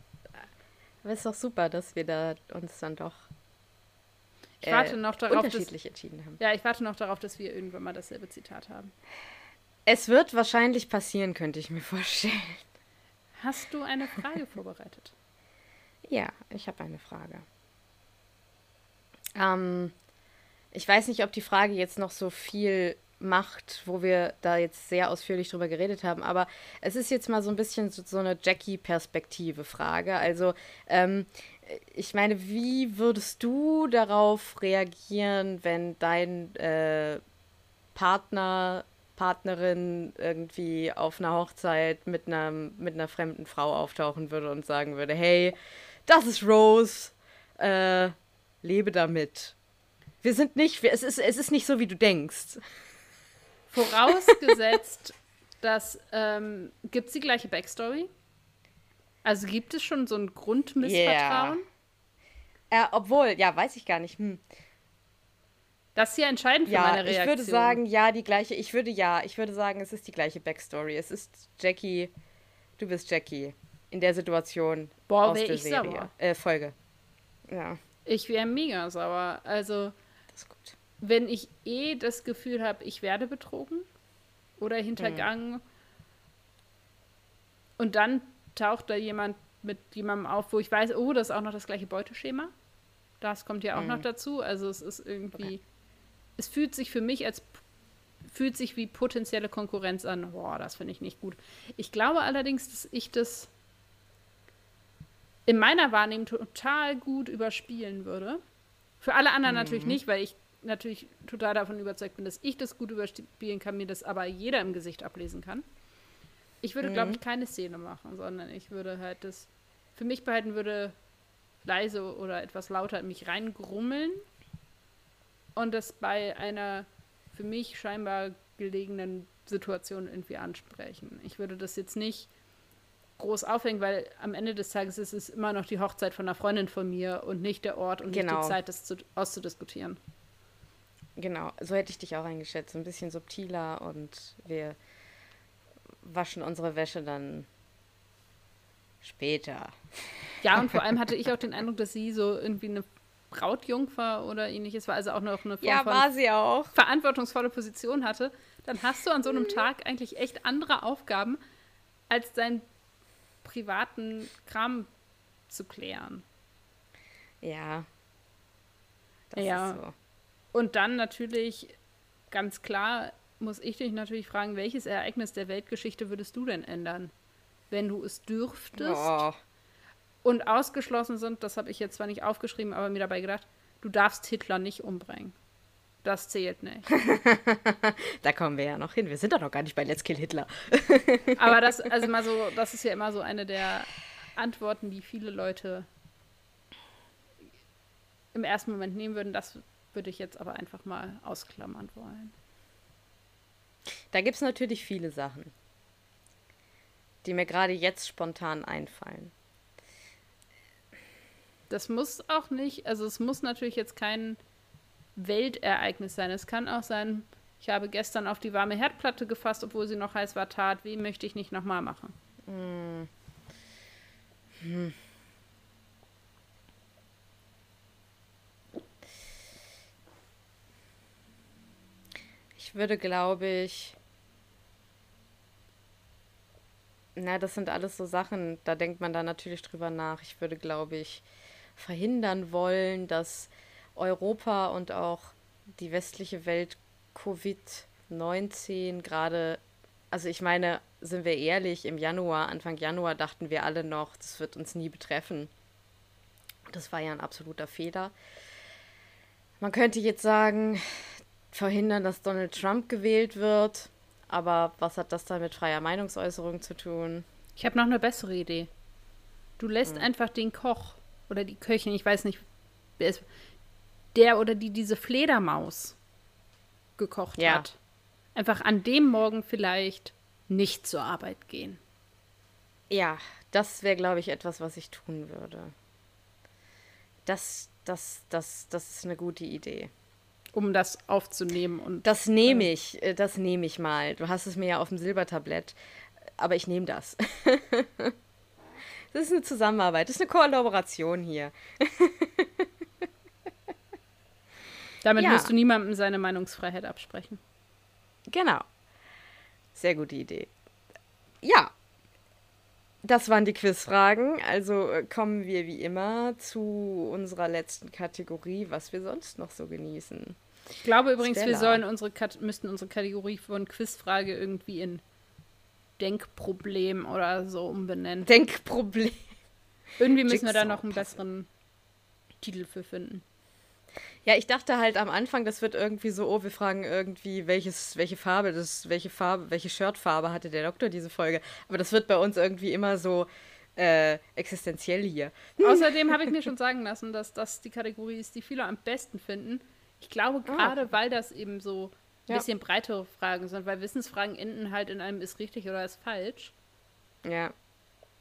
Aber es ist doch super, dass wir da uns dann doch ich warte noch darauf, unterschiedlich dass, entschieden haben. Ja, ich warte noch darauf, dass wir irgendwann mal dasselbe Zitat haben. Es wird wahrscheinlich passieren, könnte ich mir vorstellen. Hast du eine Frage vorbereitet? Ja, ich habe eine Frage. Ähm, ich weiß nicht, ob die Frage jetzt noch so viel macht, wo wir da jetzt sehr ausführlich drüber geredet haben. Aber es ist jetzt mal so ein bisschen so, so eine Jackie-Perspektive-Frage. Also, ähm, ich meine, wie würdest du darauf reagieren, wenn dein äh, Partner Partnerin irgendwie auf einer Hochzeit mit einer, mit einer fremden Frau auftauchen würde und sagen würde, hey, das ist Rose, äh, lebe damit. Wir sind nicht, es ist, es ist nicht so, wie du denkst. Vorausgesetzt, dass, ähm, gibt es die gleiche Backstory? Also gibt es schon so ein Grundmissvertrauen? Yeah. Äh, obwohl, ja, weiß ich gar nicht. Hm. Das ist ja entscheidend für ja, meine Reaktion. Ich würde sagen, ja, die gleiche. Ich würde ja, ich würde sagen, es ist die gleiche Backstory. Es ist Jackie, du bist Jackie in der Situation Boah, aus der ich Serie, sauer. Äh, Folge. Ja. Ich wäre mega sauer. Also, das ist gut. Wenn ich eh das Gefühl habe, ich werde betrogen oder hintergangen hm. und dann taucht da jemand mit jemandem auf, wo ich weiß, oh, das ist auch noch das gleiche Beuteschema. Das kommt ja auch hm. noch dazu. Also es ist irgendwie, okay. es fühlt sich für mich als fühlt sich wie potenzielle Konkurrenz an. Boah, das finde ich nicht gut. Ich glaube allerdings, dass ich das in meiner Wahrnehmung total gut überspielen würde. Für alle anderen mhm. natürlich nicht, weil ich natürlich total davon überzeugt bin, dass ich das gut überspielen kann, mir das aber jeder im Gesicht ablesen kann. Ich würde, mhm. glaube ich, keine Szene machen, sondern ich würde halt das für mich behalten, würde leise oder etwas lauter in mich reingrummeln und das bei einer für mich scheinbar gelegenen Situation irgendwie ansprechen. Ich würde das jetzt nicht groß aufhängen, weil am Ende des Tages ist es immer noch die Hochzeit von einer Freundin von mir und nicht der Ort und genau. nicht die genau. Zeit, das zu, auszudiskutieren. Genau, so hätte ich dich auch eingeschätzt. Ein bisschen subtiler und wir waschen unsere Wäsche dann später. Ja, und vor allem hatte ich auch den Eindruck, dass sie so irgendwie eine Brautjungfer oder ähnliches war, also auch noch eine Form ja, war sie auch. verantwortungsvolle Position hatte, dann hast du an so einem Tag eigentlich echt andere Aufgaben, als deinen privaten Kram zu klären. Ja. Das ja. So. Und dann natürlich ganz klar muss ich dich natürlich fragen, welches Ereignis der Weltgeschichte würdest du denn ändern, wenn du es dürftest? Oh. Und ausgeschlossen sind, das habe ich jetzt zwar nicht aufgeschrieben, aber mir dabei gedacht, du darfst Hitler nicht umbringen. Das zählt nicht. da kommen wir ja noch hin. Wir sind doch noch gar nicht bei Let's Kill Hitler. Aber das, also mal so, das ist ja immer so eine der Antworten, die viele Leute im ersten Moment nehmen würden. Das würde ich jetzt aber einfach mal ausklammern wollen. Da gibt es natürlich viele Sachen, die mir gerade jetzt spontan einfallen. Das muss auch nicht, also es muss natürlich jetzt kein Weltereignis sein. Es kann auch sein, ich habe gestern auf die warme Herdplatte gefasst, obwohl sie noch heiß war, tat. Wie möchte ich nicht nochmal machen? Hm. Hm. Ich würde, glaube ich. Na, das sind alles so Sachen, da denkt man da natürlich drüber nach. Ich würde, glaube ich, verhindern wollen, dass Europa und auch die westliche Welt Covid-19 gerade, also ich meine, sind wir ehrlich, im Januar, Anfang Januar dachten wir alle noch, das wird uns nie betreffen. Das war ja ein absoluter Fehler. Man könnte jetzt sagen, verhindern, dass Donald Trump gewählt wird. Aber was hat das da mit freier Meinungsäußerung zu tun? Ich habe noch eine bessere Idee. Du lässt hm. einfach den Koch oder die Köchin, ich weiß nicht, wer ist, der oder die diese Fledermaus gekocht ja. hat, einfach an dem Morgen vielleicht nicht zur Arbeit gehen. Ja, das wäre, glaube ich, etwas, was ich tun würde. Das, das, das, das ist eine gute Idee. Um das aufzunehmen und. Das nehme äh, ich, äh, das nehme ich mal. Du hast es mir ja auf dem Silbertablett, aber ich nehme das. das ist eine Zusammenarbeit, das ist eine Kollaboration hier. Damit ja. wirst du niemandem seine Meinungsfreiheit absprechen. Genau. Sehr gute Idee. Ja. Das waren die Quizfragen. Also äh, kommen wir wie immer zu unserer letzten Kategorie, was wir sonst noch so genießen. Ich glaube übrigens, Stella. wir sollen unsere müssten unsere Kategorie von Quizfrage irgendwie in Denkproblem oder so umbenennen. Denkproblem. Irgendwie müssen wir da noch einen besseren Titel für finden. Ja, ich dachte halt am Anfang, das wird irgendwie so, oh, wir fragen irgendwie, welches, welche Farbe, das, welche Farbe, welche Shirtfarbe hatte der Doktor diese Folge. Aber das wird bei uns irgendwie immer so äh, existenziell hier. Außerdem habe ich mir schon sagen lassen, dass das die Kategorie ist, die viele am besten finden. Ich glaube, ah. gerade ah. weil das eben so ein ja. bisschen breitere Fragen sind, weil Wissensfragen enden halt in einem ist richtig oder ist falsch. Ja.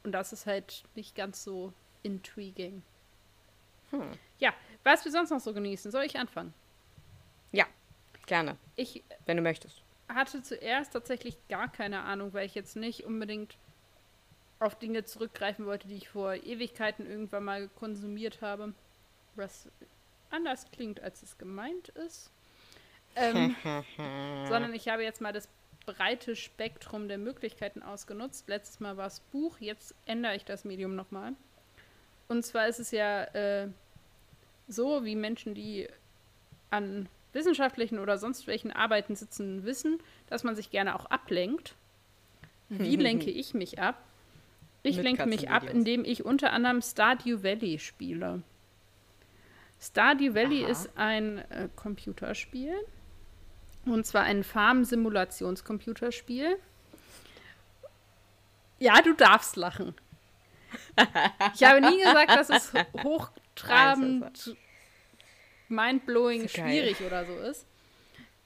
Und das ist halt nicht ganz so intriguing. Hm. Ja, was wir sonst noch so genießen, soll ich anfangen? Ja, gerne. Ich, wenn du möchtest. hatte zuerst tatsächlich gar keine Ahnung, weil ich jetzt nicht unbedingt auf Dinge zurückgreifen wollte, die ich vor Ewigkeiten irgendwann mal konsumiert habe. Was anders klingt, als es gemeint ist. Ähm, sondern ich habe jetzt mal das breite Spektrum der Möglichkeiten ausgenutzt. Letztes Mal war es Buch, jetzt ändere ich das Medium nochmal. Und zwar ist es ja äh, so, wie Menschen, die an wissenschaftlichen oder sonst welchen Arbeiten sitzen, wissen, dass man sich gerne auch ablenkt. Wie lenke ich mich ab? Ich Mit lenke mich ab, indem ich unter anderem Stardew Valley spiele. Stardew Valley Aha. ist ein äh, Computerspiel. Und zwar ein Farm-Simulationscomputerspiel. Ja, du darfst lachen. Ich habe nie gesagt, dass es hochtrabend, mindblowing, schwierig oder so ist.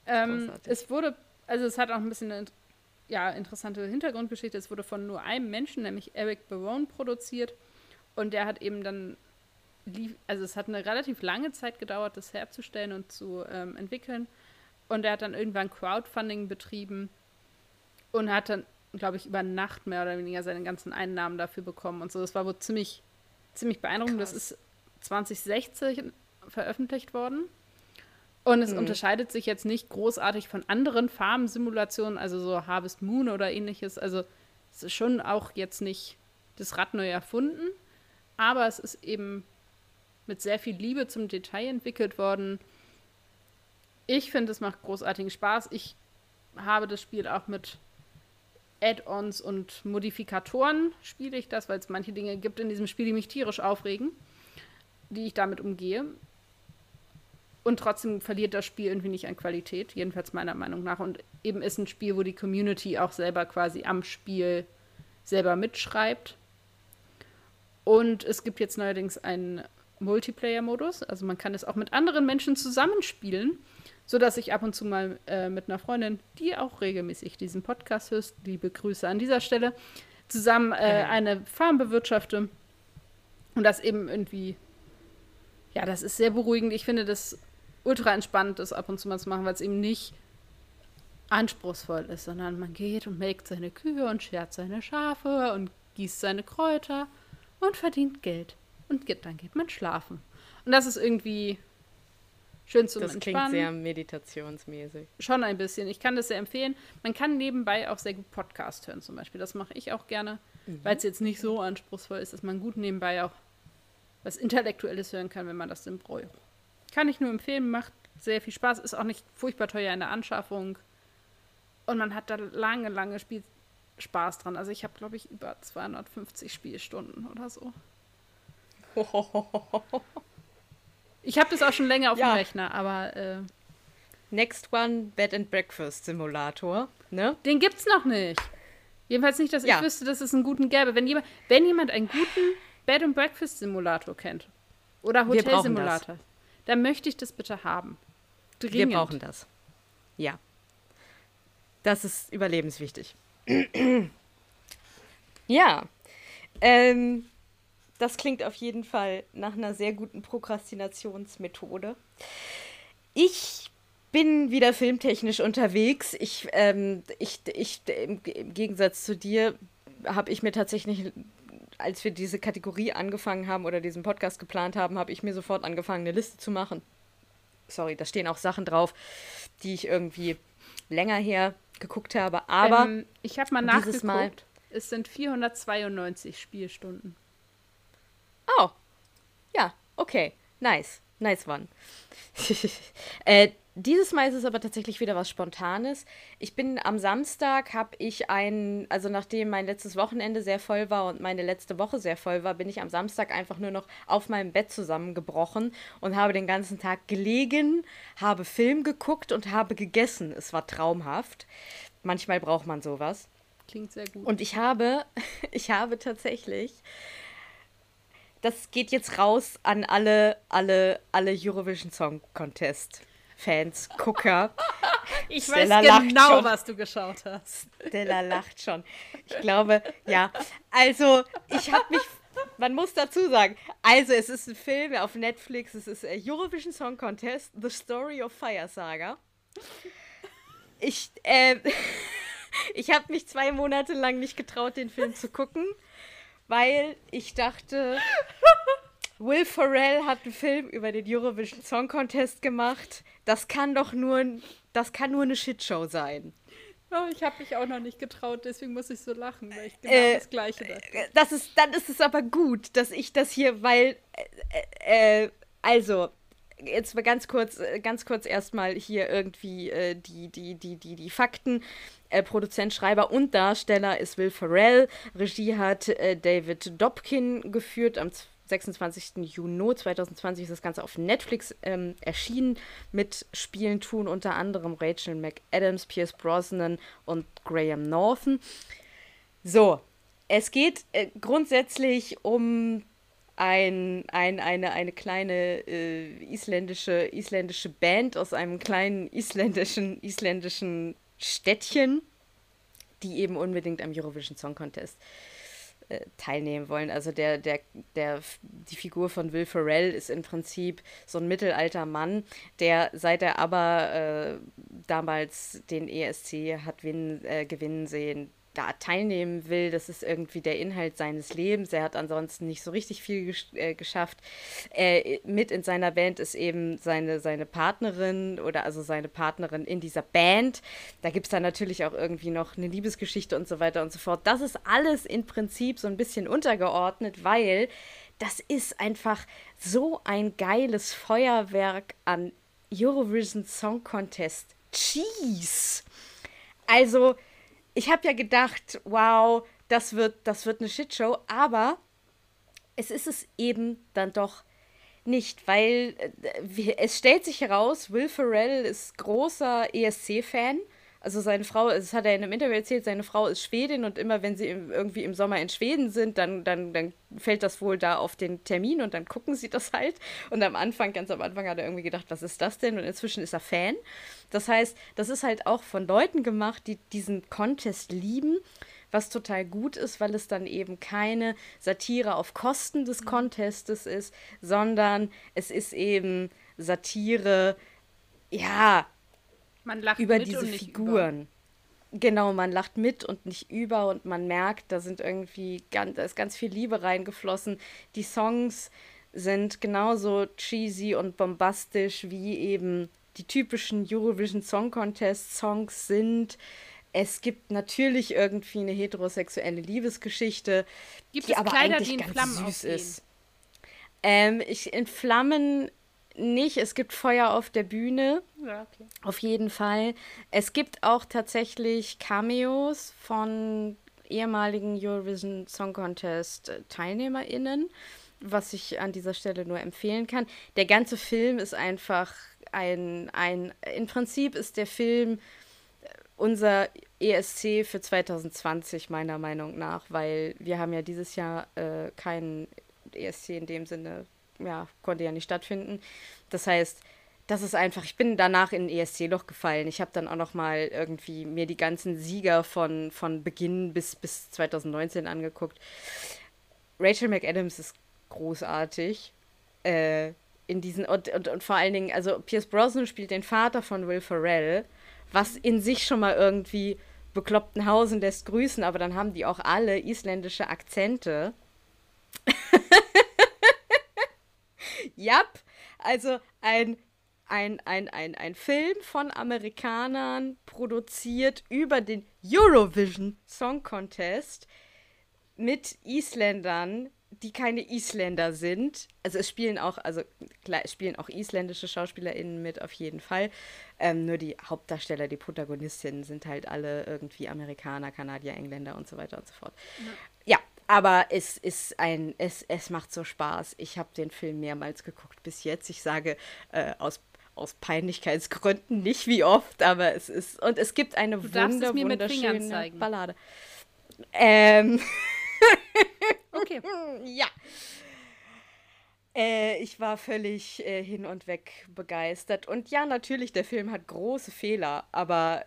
Ähm, es wurde, also es hat auch ein bisschen eine ja, interessante Hintergrundgeschichte. Es wurde von nur einem Menschen, nämlich Eric Barone, produziert. Und der hat eben dann, lief, also es hat eine relativ lange Zeit gedauert, das herzustellen und zu ähm, entwickeln. Und er hat dann irgendwann Crowdfunding betrieben und hat dann glaube ich, über Nacht mehr oder weniger seine ganzen Einnahmen dafür bekommen und so. Das war wohl ziemlich, ziemlich beeindruckend. Krass. Das ist 2016 veröffentlicht worden. Und es mhm. unterscheidet sich jetzt nicht großartig von anderen Farmsimulationen, also so Harvest Moon oder ähnliches. Also es ist schon auch jetzt nicht das Rad neu erfunden, aber es ist eben mit sehr viel Liebe zum Detail entwickelt worden. Ich finde, es macht großartigen Spaß. Ich habe das Spiel auch mit Add-ons und Modifikatoren spiele ich das, weil es manche Dinge gibt in diesem Spiel, die mich tierisch aufregen, die ich damit umgehe. Und trotzdem verliert das Spiel irgendwie nicht an Qualität, jedenfalls meiner Meinung nach. Und eben ist ein Spiel, wo die Community auch selber quasi am Spiel selber mitschreibt. Und es gibt jetzt neuerdings einen Multiplayer-Modus, also man kann es auch mit anderen Menschen zusammenspielen so dass ich ab und zu mal äh, mit einer Freundin, die auch regelmäßig diesen Podcast hört, liebe Grüße an dieser Stelle, zusammen äh, eine Farm bewirtschafte. Und das eben irgendwie, ja, das ist sehr beruhigend. Ich finde das ultra entspannt, das ab und zu mal zu machen, weil es eben nicht anspruchsvoll ist, sondern man geht und melkt seine Kühe und schert seine Schafe und gießt seine Kräuter und verdient Geld. Und dann geht man schlafen. Und das ist irgendwie Schön zum das Entspannen. Das klingt sehr meditationsmäßig. Schon ein bisschen. Ich kann das sehr empfehlen. Man kann nebenbei auch sehr gut Podcast hören zum Beispiel. Das mache ich auch gerne, mhm. weil es jetzt nicht so anspruchsvoll ist, dass man gut nebenbei auch was Intellektuelles hören kann, wenn man das denn braucht. Kann ich nur empfehlen, macht sehr viel Spaß, ist auch nicht furchtbar teuer in der Anschaffung. Und man hat da lange, lange Spiel Spaß dran. Also ich habe, glaube ich, über 250 Spielstunden oder so. Ich habe das auch schon länger auf ja. dem Rechner, aber. Äh, Next One Bed and Breakfast Simulator. Ne? Den gibt's noch nicht. Jedenfalls nicht, dass ja. ich wüsste, dass es einen guten gäbe. Wenn jemand, wenn jemand einen guten Bed and Breakfast Simulator kennt oder Hotel Simulator, dann möchte ich das bitte haben. Dringend. Wir brauchen das. Ja. Das ist überlebenswichtig. ja. Ähm, das klingt auf jeden Fall nach einer sehr guten Prokrastinationsmethode. Ich bin wieder filmtechnisch unterwegs. Ich, ähm, ich, ich im, im Gegensatz zu dir habe ich mir tatsächlich, als wir diese Kategorie angefangen haben oder diesen Podcast geplant haben, habe ich mir sofort angefangen, eine Liste zu machen. Sorry, da stehen auch Sachen drauf, die ich irgendwie länger her geguckt habe. Aber ähm, ich habe mal nachgeguckt. Mal, es sind 492 Spielstunden. Oh. Ja, okay. Nice. Nice one. äh, dieses Mal ist es aber tatsächlich wieder was Spontanes. Ich bin am Samstag, habe ich ein, also nachdem mein letztes Wochenende sehr voll war und meine letzte Woche sehr voll war, bin ich am Samstag einfach nur noch auf meinem Bett zusammengebrochen und habe den ganzen Tag gelegen, habe Film geguckt und habe gegessen. Es war traumhaft. Manchmal braucht man sowas. Klingt sehr gut. Und ich habe, ich habe tatsächlich das geht jetzt raus an alle, alle, alle Eurovision Song Contest Fans, Gucker. Ich Stella weiß genau, was du geschaut hast. Stella lacht schon. Ich glaube, ja. Also, ich habe mich man muss dazu sagen, also es ist ein Film auf Netflix, es ist Eurovision Song Contest, The Story of Fire Saga. Ich, äh, ich habe mich zwei Monate lang nicht getraut, den Film zu gucken, weil ich dachte, Will Ferrell hat einen Film über den Eurovision Song Contest gemacht. Das kann doch nur, das kann nur eine Shitshow sein. Oh, ich habe mich auch noch nicht getraut, deswegen muss ich so lachen, weil ich genau äh, das Gleiche dachte. Äh, das ist, dann ist es aber gut, dass ich das hier, weil, äh, äh, also, jetzt mal ganz kurz, äh, ganz kurz erstmal hier irgendwie äh, die, die, die, die, die Fakten. Äh, Produzent, Schreiber und Darsteller ist Will Ferrell. Regie hat äh, David Dobkin geführt am 26. Juni 2020 ist das Ganze auf Netflix ähm, erschienen. Mit Spielen tun unter anderem Rachel McAdams, Pierce Brosnan und Graham Norton. So, es geht äh, grundsätzlich um ein, ein, eine, eine kleine äh, isländische, isländische Band aus einem kleinen isländischen, isländischen Städtchen, die eben unbedingt am Eurovision Song Contest äh, teilnehmen wollen. Also der, der, der, die Figur von Will Ferrell ist im Prinzip so ein mittelalter Mann, der seit er aber äh, damals den ESC hat win, äh, gewinnen sehen, da teilnehmen will. Das ist irgendwie der Inhalt seines Lebens. Er hat ansonsten nicht so richtig viel gesch äh, geschafft. Äh, mit in seiner Band ist eben seine, seine Partnerin oder also seine Partnerin in dieser Band. Da gibt es dann natürlich auch irgendwie noch eine Liebesgeschichte und so weiter und so fort. Das ist alles im Prinzip so ein bisschen untergeordnet, weil das ist einfach so ein geiles Feuerwerk an Eurovision Song Contest. Cheese! Also, ich habe ja gedacht, wow, das wird, das wird eine Shitshow, aber es ist es eben dann doch nicht, weil äh, es stellt sich heraus, Will Ferrell ist großer ESC-Fan also seine Frau, das hat er in einem Interview erzählt, seine Frau ist Schwedin und immer wenn sie irgendwie im Sommer in Schweden sind, dann, dann, dann fällt das wohl da auf den Termin und dann gucken sie das halt. Und am Anfang, ganz am Anfang hat er irgendwie gedacht, was ist das denn? Und inzwischen ist er Fan. Das heißt, das ist halt auch von Leuten gemacht, die diesen Contest lieben was total gut ist, weil es dann eben keine Satire auf Kosten des Contestes ist, sondern es ist eben Satire, ja, über diese Figuren. Über. Genau, man lacht mit und nicht über und man merkt, da sind irgendwie ganz, da ist ganz viel Liebe reingeflossen. Die Songs sind genauso cheesy und bombastisch wie eben die typischen Eurovision Song Contest Songs sind. Es gibt natürlich irgendwie eine heterosexuelle Liebesgeschichte, gibt die aber Kleider, eigentlich die ganz Flammen süß aufgehen? ist. Ähm, ich, in Flammen nicht. Es gibt Feuer auf der Bühne. Ja, okay. Auf jeden Fall. Es gibt auch tatsächlich Cameos von ehemaligen Eurovision Song Contest TeilnehmerInnen, was ich an dieser Stelle nur empfehlen kann. Der ganze Film ist einfach ein, ein im Prinzip ist der Film unser ESC für 2020 meiner Meinung nach, weil wir haben ja dieses Jahr äh, keinen ESC in dem Sinne ja, konnte ja nicht stattfinden. Das heißt, das ist einfach, ich bin danach in ein ESC-Loch gefallen. Ich habe dann auch noch mal irgendwie mir die ganzen Sieger von, von Beginn bis, bis 2019 angeguckt. Rachel McAdams ist großartig. Äh, in diesen, und, und, und vor allen Dingen, also Pierce Brosnan spielt den Vater von Will Ferrell, was in sich schon mal irgendwie bekloppten Hausen lässt grüßen, aber dann haben die auch alle isländische Akzente. Jap, also ein, ein, ein, ein, ein Film von Amerikanern produziert über den Eurovision Song Contest mit Isländern, die keine Isländer sind. Also es spielen auch, also klar, spielen auch isländische SchauspielerInnen mit, auf jeden Fall. Ähm, nur die Hauptdarsteller, die Protagonistinnen sind halt alle irgendwie Amerikaner, Kanadier, Engländer und so weiter und so fort. Aber es ist ein, es, es macht so Spaß. Ich habe den Film mehrmals geguckt bis jetzt. Ich sage äh, aus aus Peinlichkeitsgründen nicht wie oft, aber es ist und es gibt eine Du wunder, wunderschöne. Ballade. Ähm, Okay. ja. Äh, ich war völlig äh, hin und weg begeistert. Und ja, natürlich, der Film hat große Fehler, aber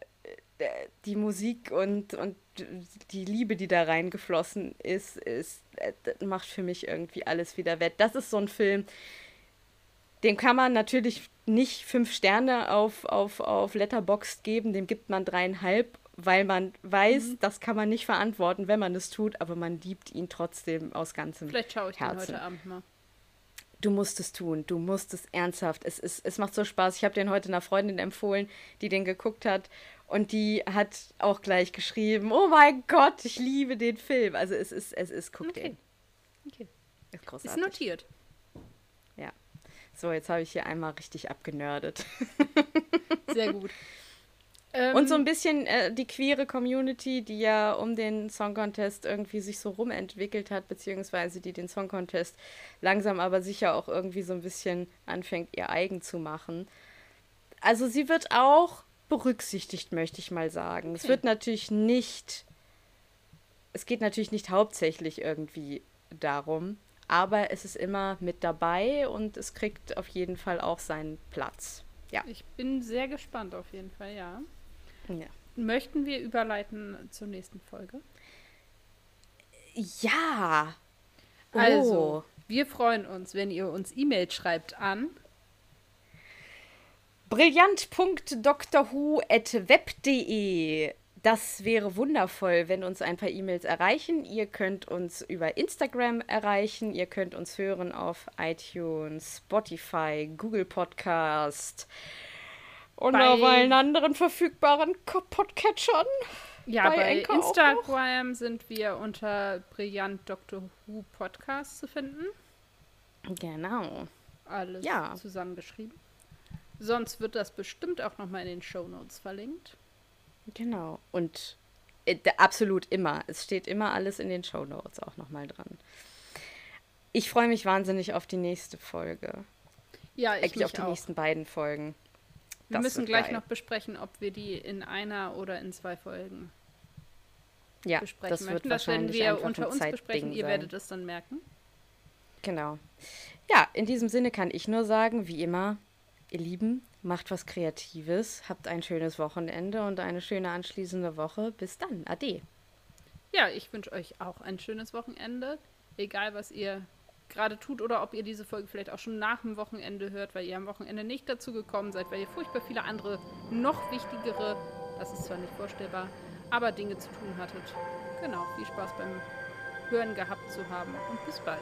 äh, die Musik und, und die Liebe, die da reingeflossen ist, ist äh, macht für mich irgendwie alles wieder wett. Das ist so ein Film, dem kann man natürlich nicht fünf Sterne auf, auf, auf Letterboxd geben, dem gibt man dreieinhalb, weil man weiß, Mhm. das kann man nicht verantworten, wenn man es tut, aber man liebt ihn trotzdem aus ganzem Vielleicht schaue ich den Herzen. heute Abend mal. Du musst es tun, du musst es ernsthaft. Es, ist, es macht so Spaß. Ich habe den heute einer Freundin empfohlen, die den geguckt hat. Und die hat auch gleich geschrieben, oh mein Gott, ich liebe den Film. Also es ist, es ist, guck Okay. den. Okay. Ist Ist großartig. notiert. Ja. So, jetzt habe ich hier einmal richtig abgenördet. Sehr gut. Ähm, Und so ein bisschen äh, die queere Community, die ja um den Song Contest irgendwie sich so rumentwickelt hat, beziehungsweise die den Song Contest langsam aber sicher auch irgendwie so ein bisschen anfängt, ihr eigen zu machen. Also sie wird auch berücksichtigt, möchte ich mal sagen. Es Okay. wird natürlich nicht, es geht natürlich nicht hauptsächlich irgendwie darum, aber es ist immer mit dabei und es kriegt auf jeden Fall auch seinen Platz. Ja. Ich bin sehr gespannt auf jeden Fall, ja. ja. Möchten wir überleiten zur nächsten Folge? Ja. Oh. Also, wir freuen uns, wenn ihr uns E-Mail schreibt an brillant.drwho.web.de. Das wäre wundervoll, wenn uns ein paar E-Mails erreichen. Ihr könnt uns über Instagram erreichen. Ihr könnt uns hören auf iTunes, Spotify, Google Podcast und Bei- auf allen anderen verfügbaren Podcatchern. Ja, Bei bei, Instagram sind wir unter Brillant Dr. Who Podcast zu finden. Genau. Alles Ja. zusammengeschrieben. Sonst wird das bestimmt auch nochmal in den Shownotes verlinkt. Genau. Und äh, absolut immer. Es steht immer alles in den Show Notes auch nochmal dran. Ich freue mich wahnsinnig auf die nächste Folge. Ja, ich Eigentlich mich auf die auch. nächsten beiden Folgen. Wir Das müssen wird gleich geil. noch besprechen, ob wir die in einer oder in zwei Folgen Ja, besprechen das wird möchten. Das werden wahrscheinlich wir unter uns besprechen. Ihr sein. werdet es dann merken. Genau. Ja, in diesem Sinne kann ich nur sagen, wie immer, ihr Lieben, macht was Kreatives, habt ein schönes Wochenende und eine schöne anschließende Woche. Bis dann. Ade. Ja, ich wünsche euch auch ein schönes Wochenende. Egal, was ihr gerade tut oder ob ihr diese Folge vielleicht auch schon nach dem Wochenende hört, weil ihr am Wochenende nicht dazu gekommen seid, weil ihr furchtbar viele andere, noch wichtigere, das ist zwar nicht vorstellbar, aber Dinge zu tun hattet. Genau, viel Spaß beim Hören gehabt zu haben und bis bald.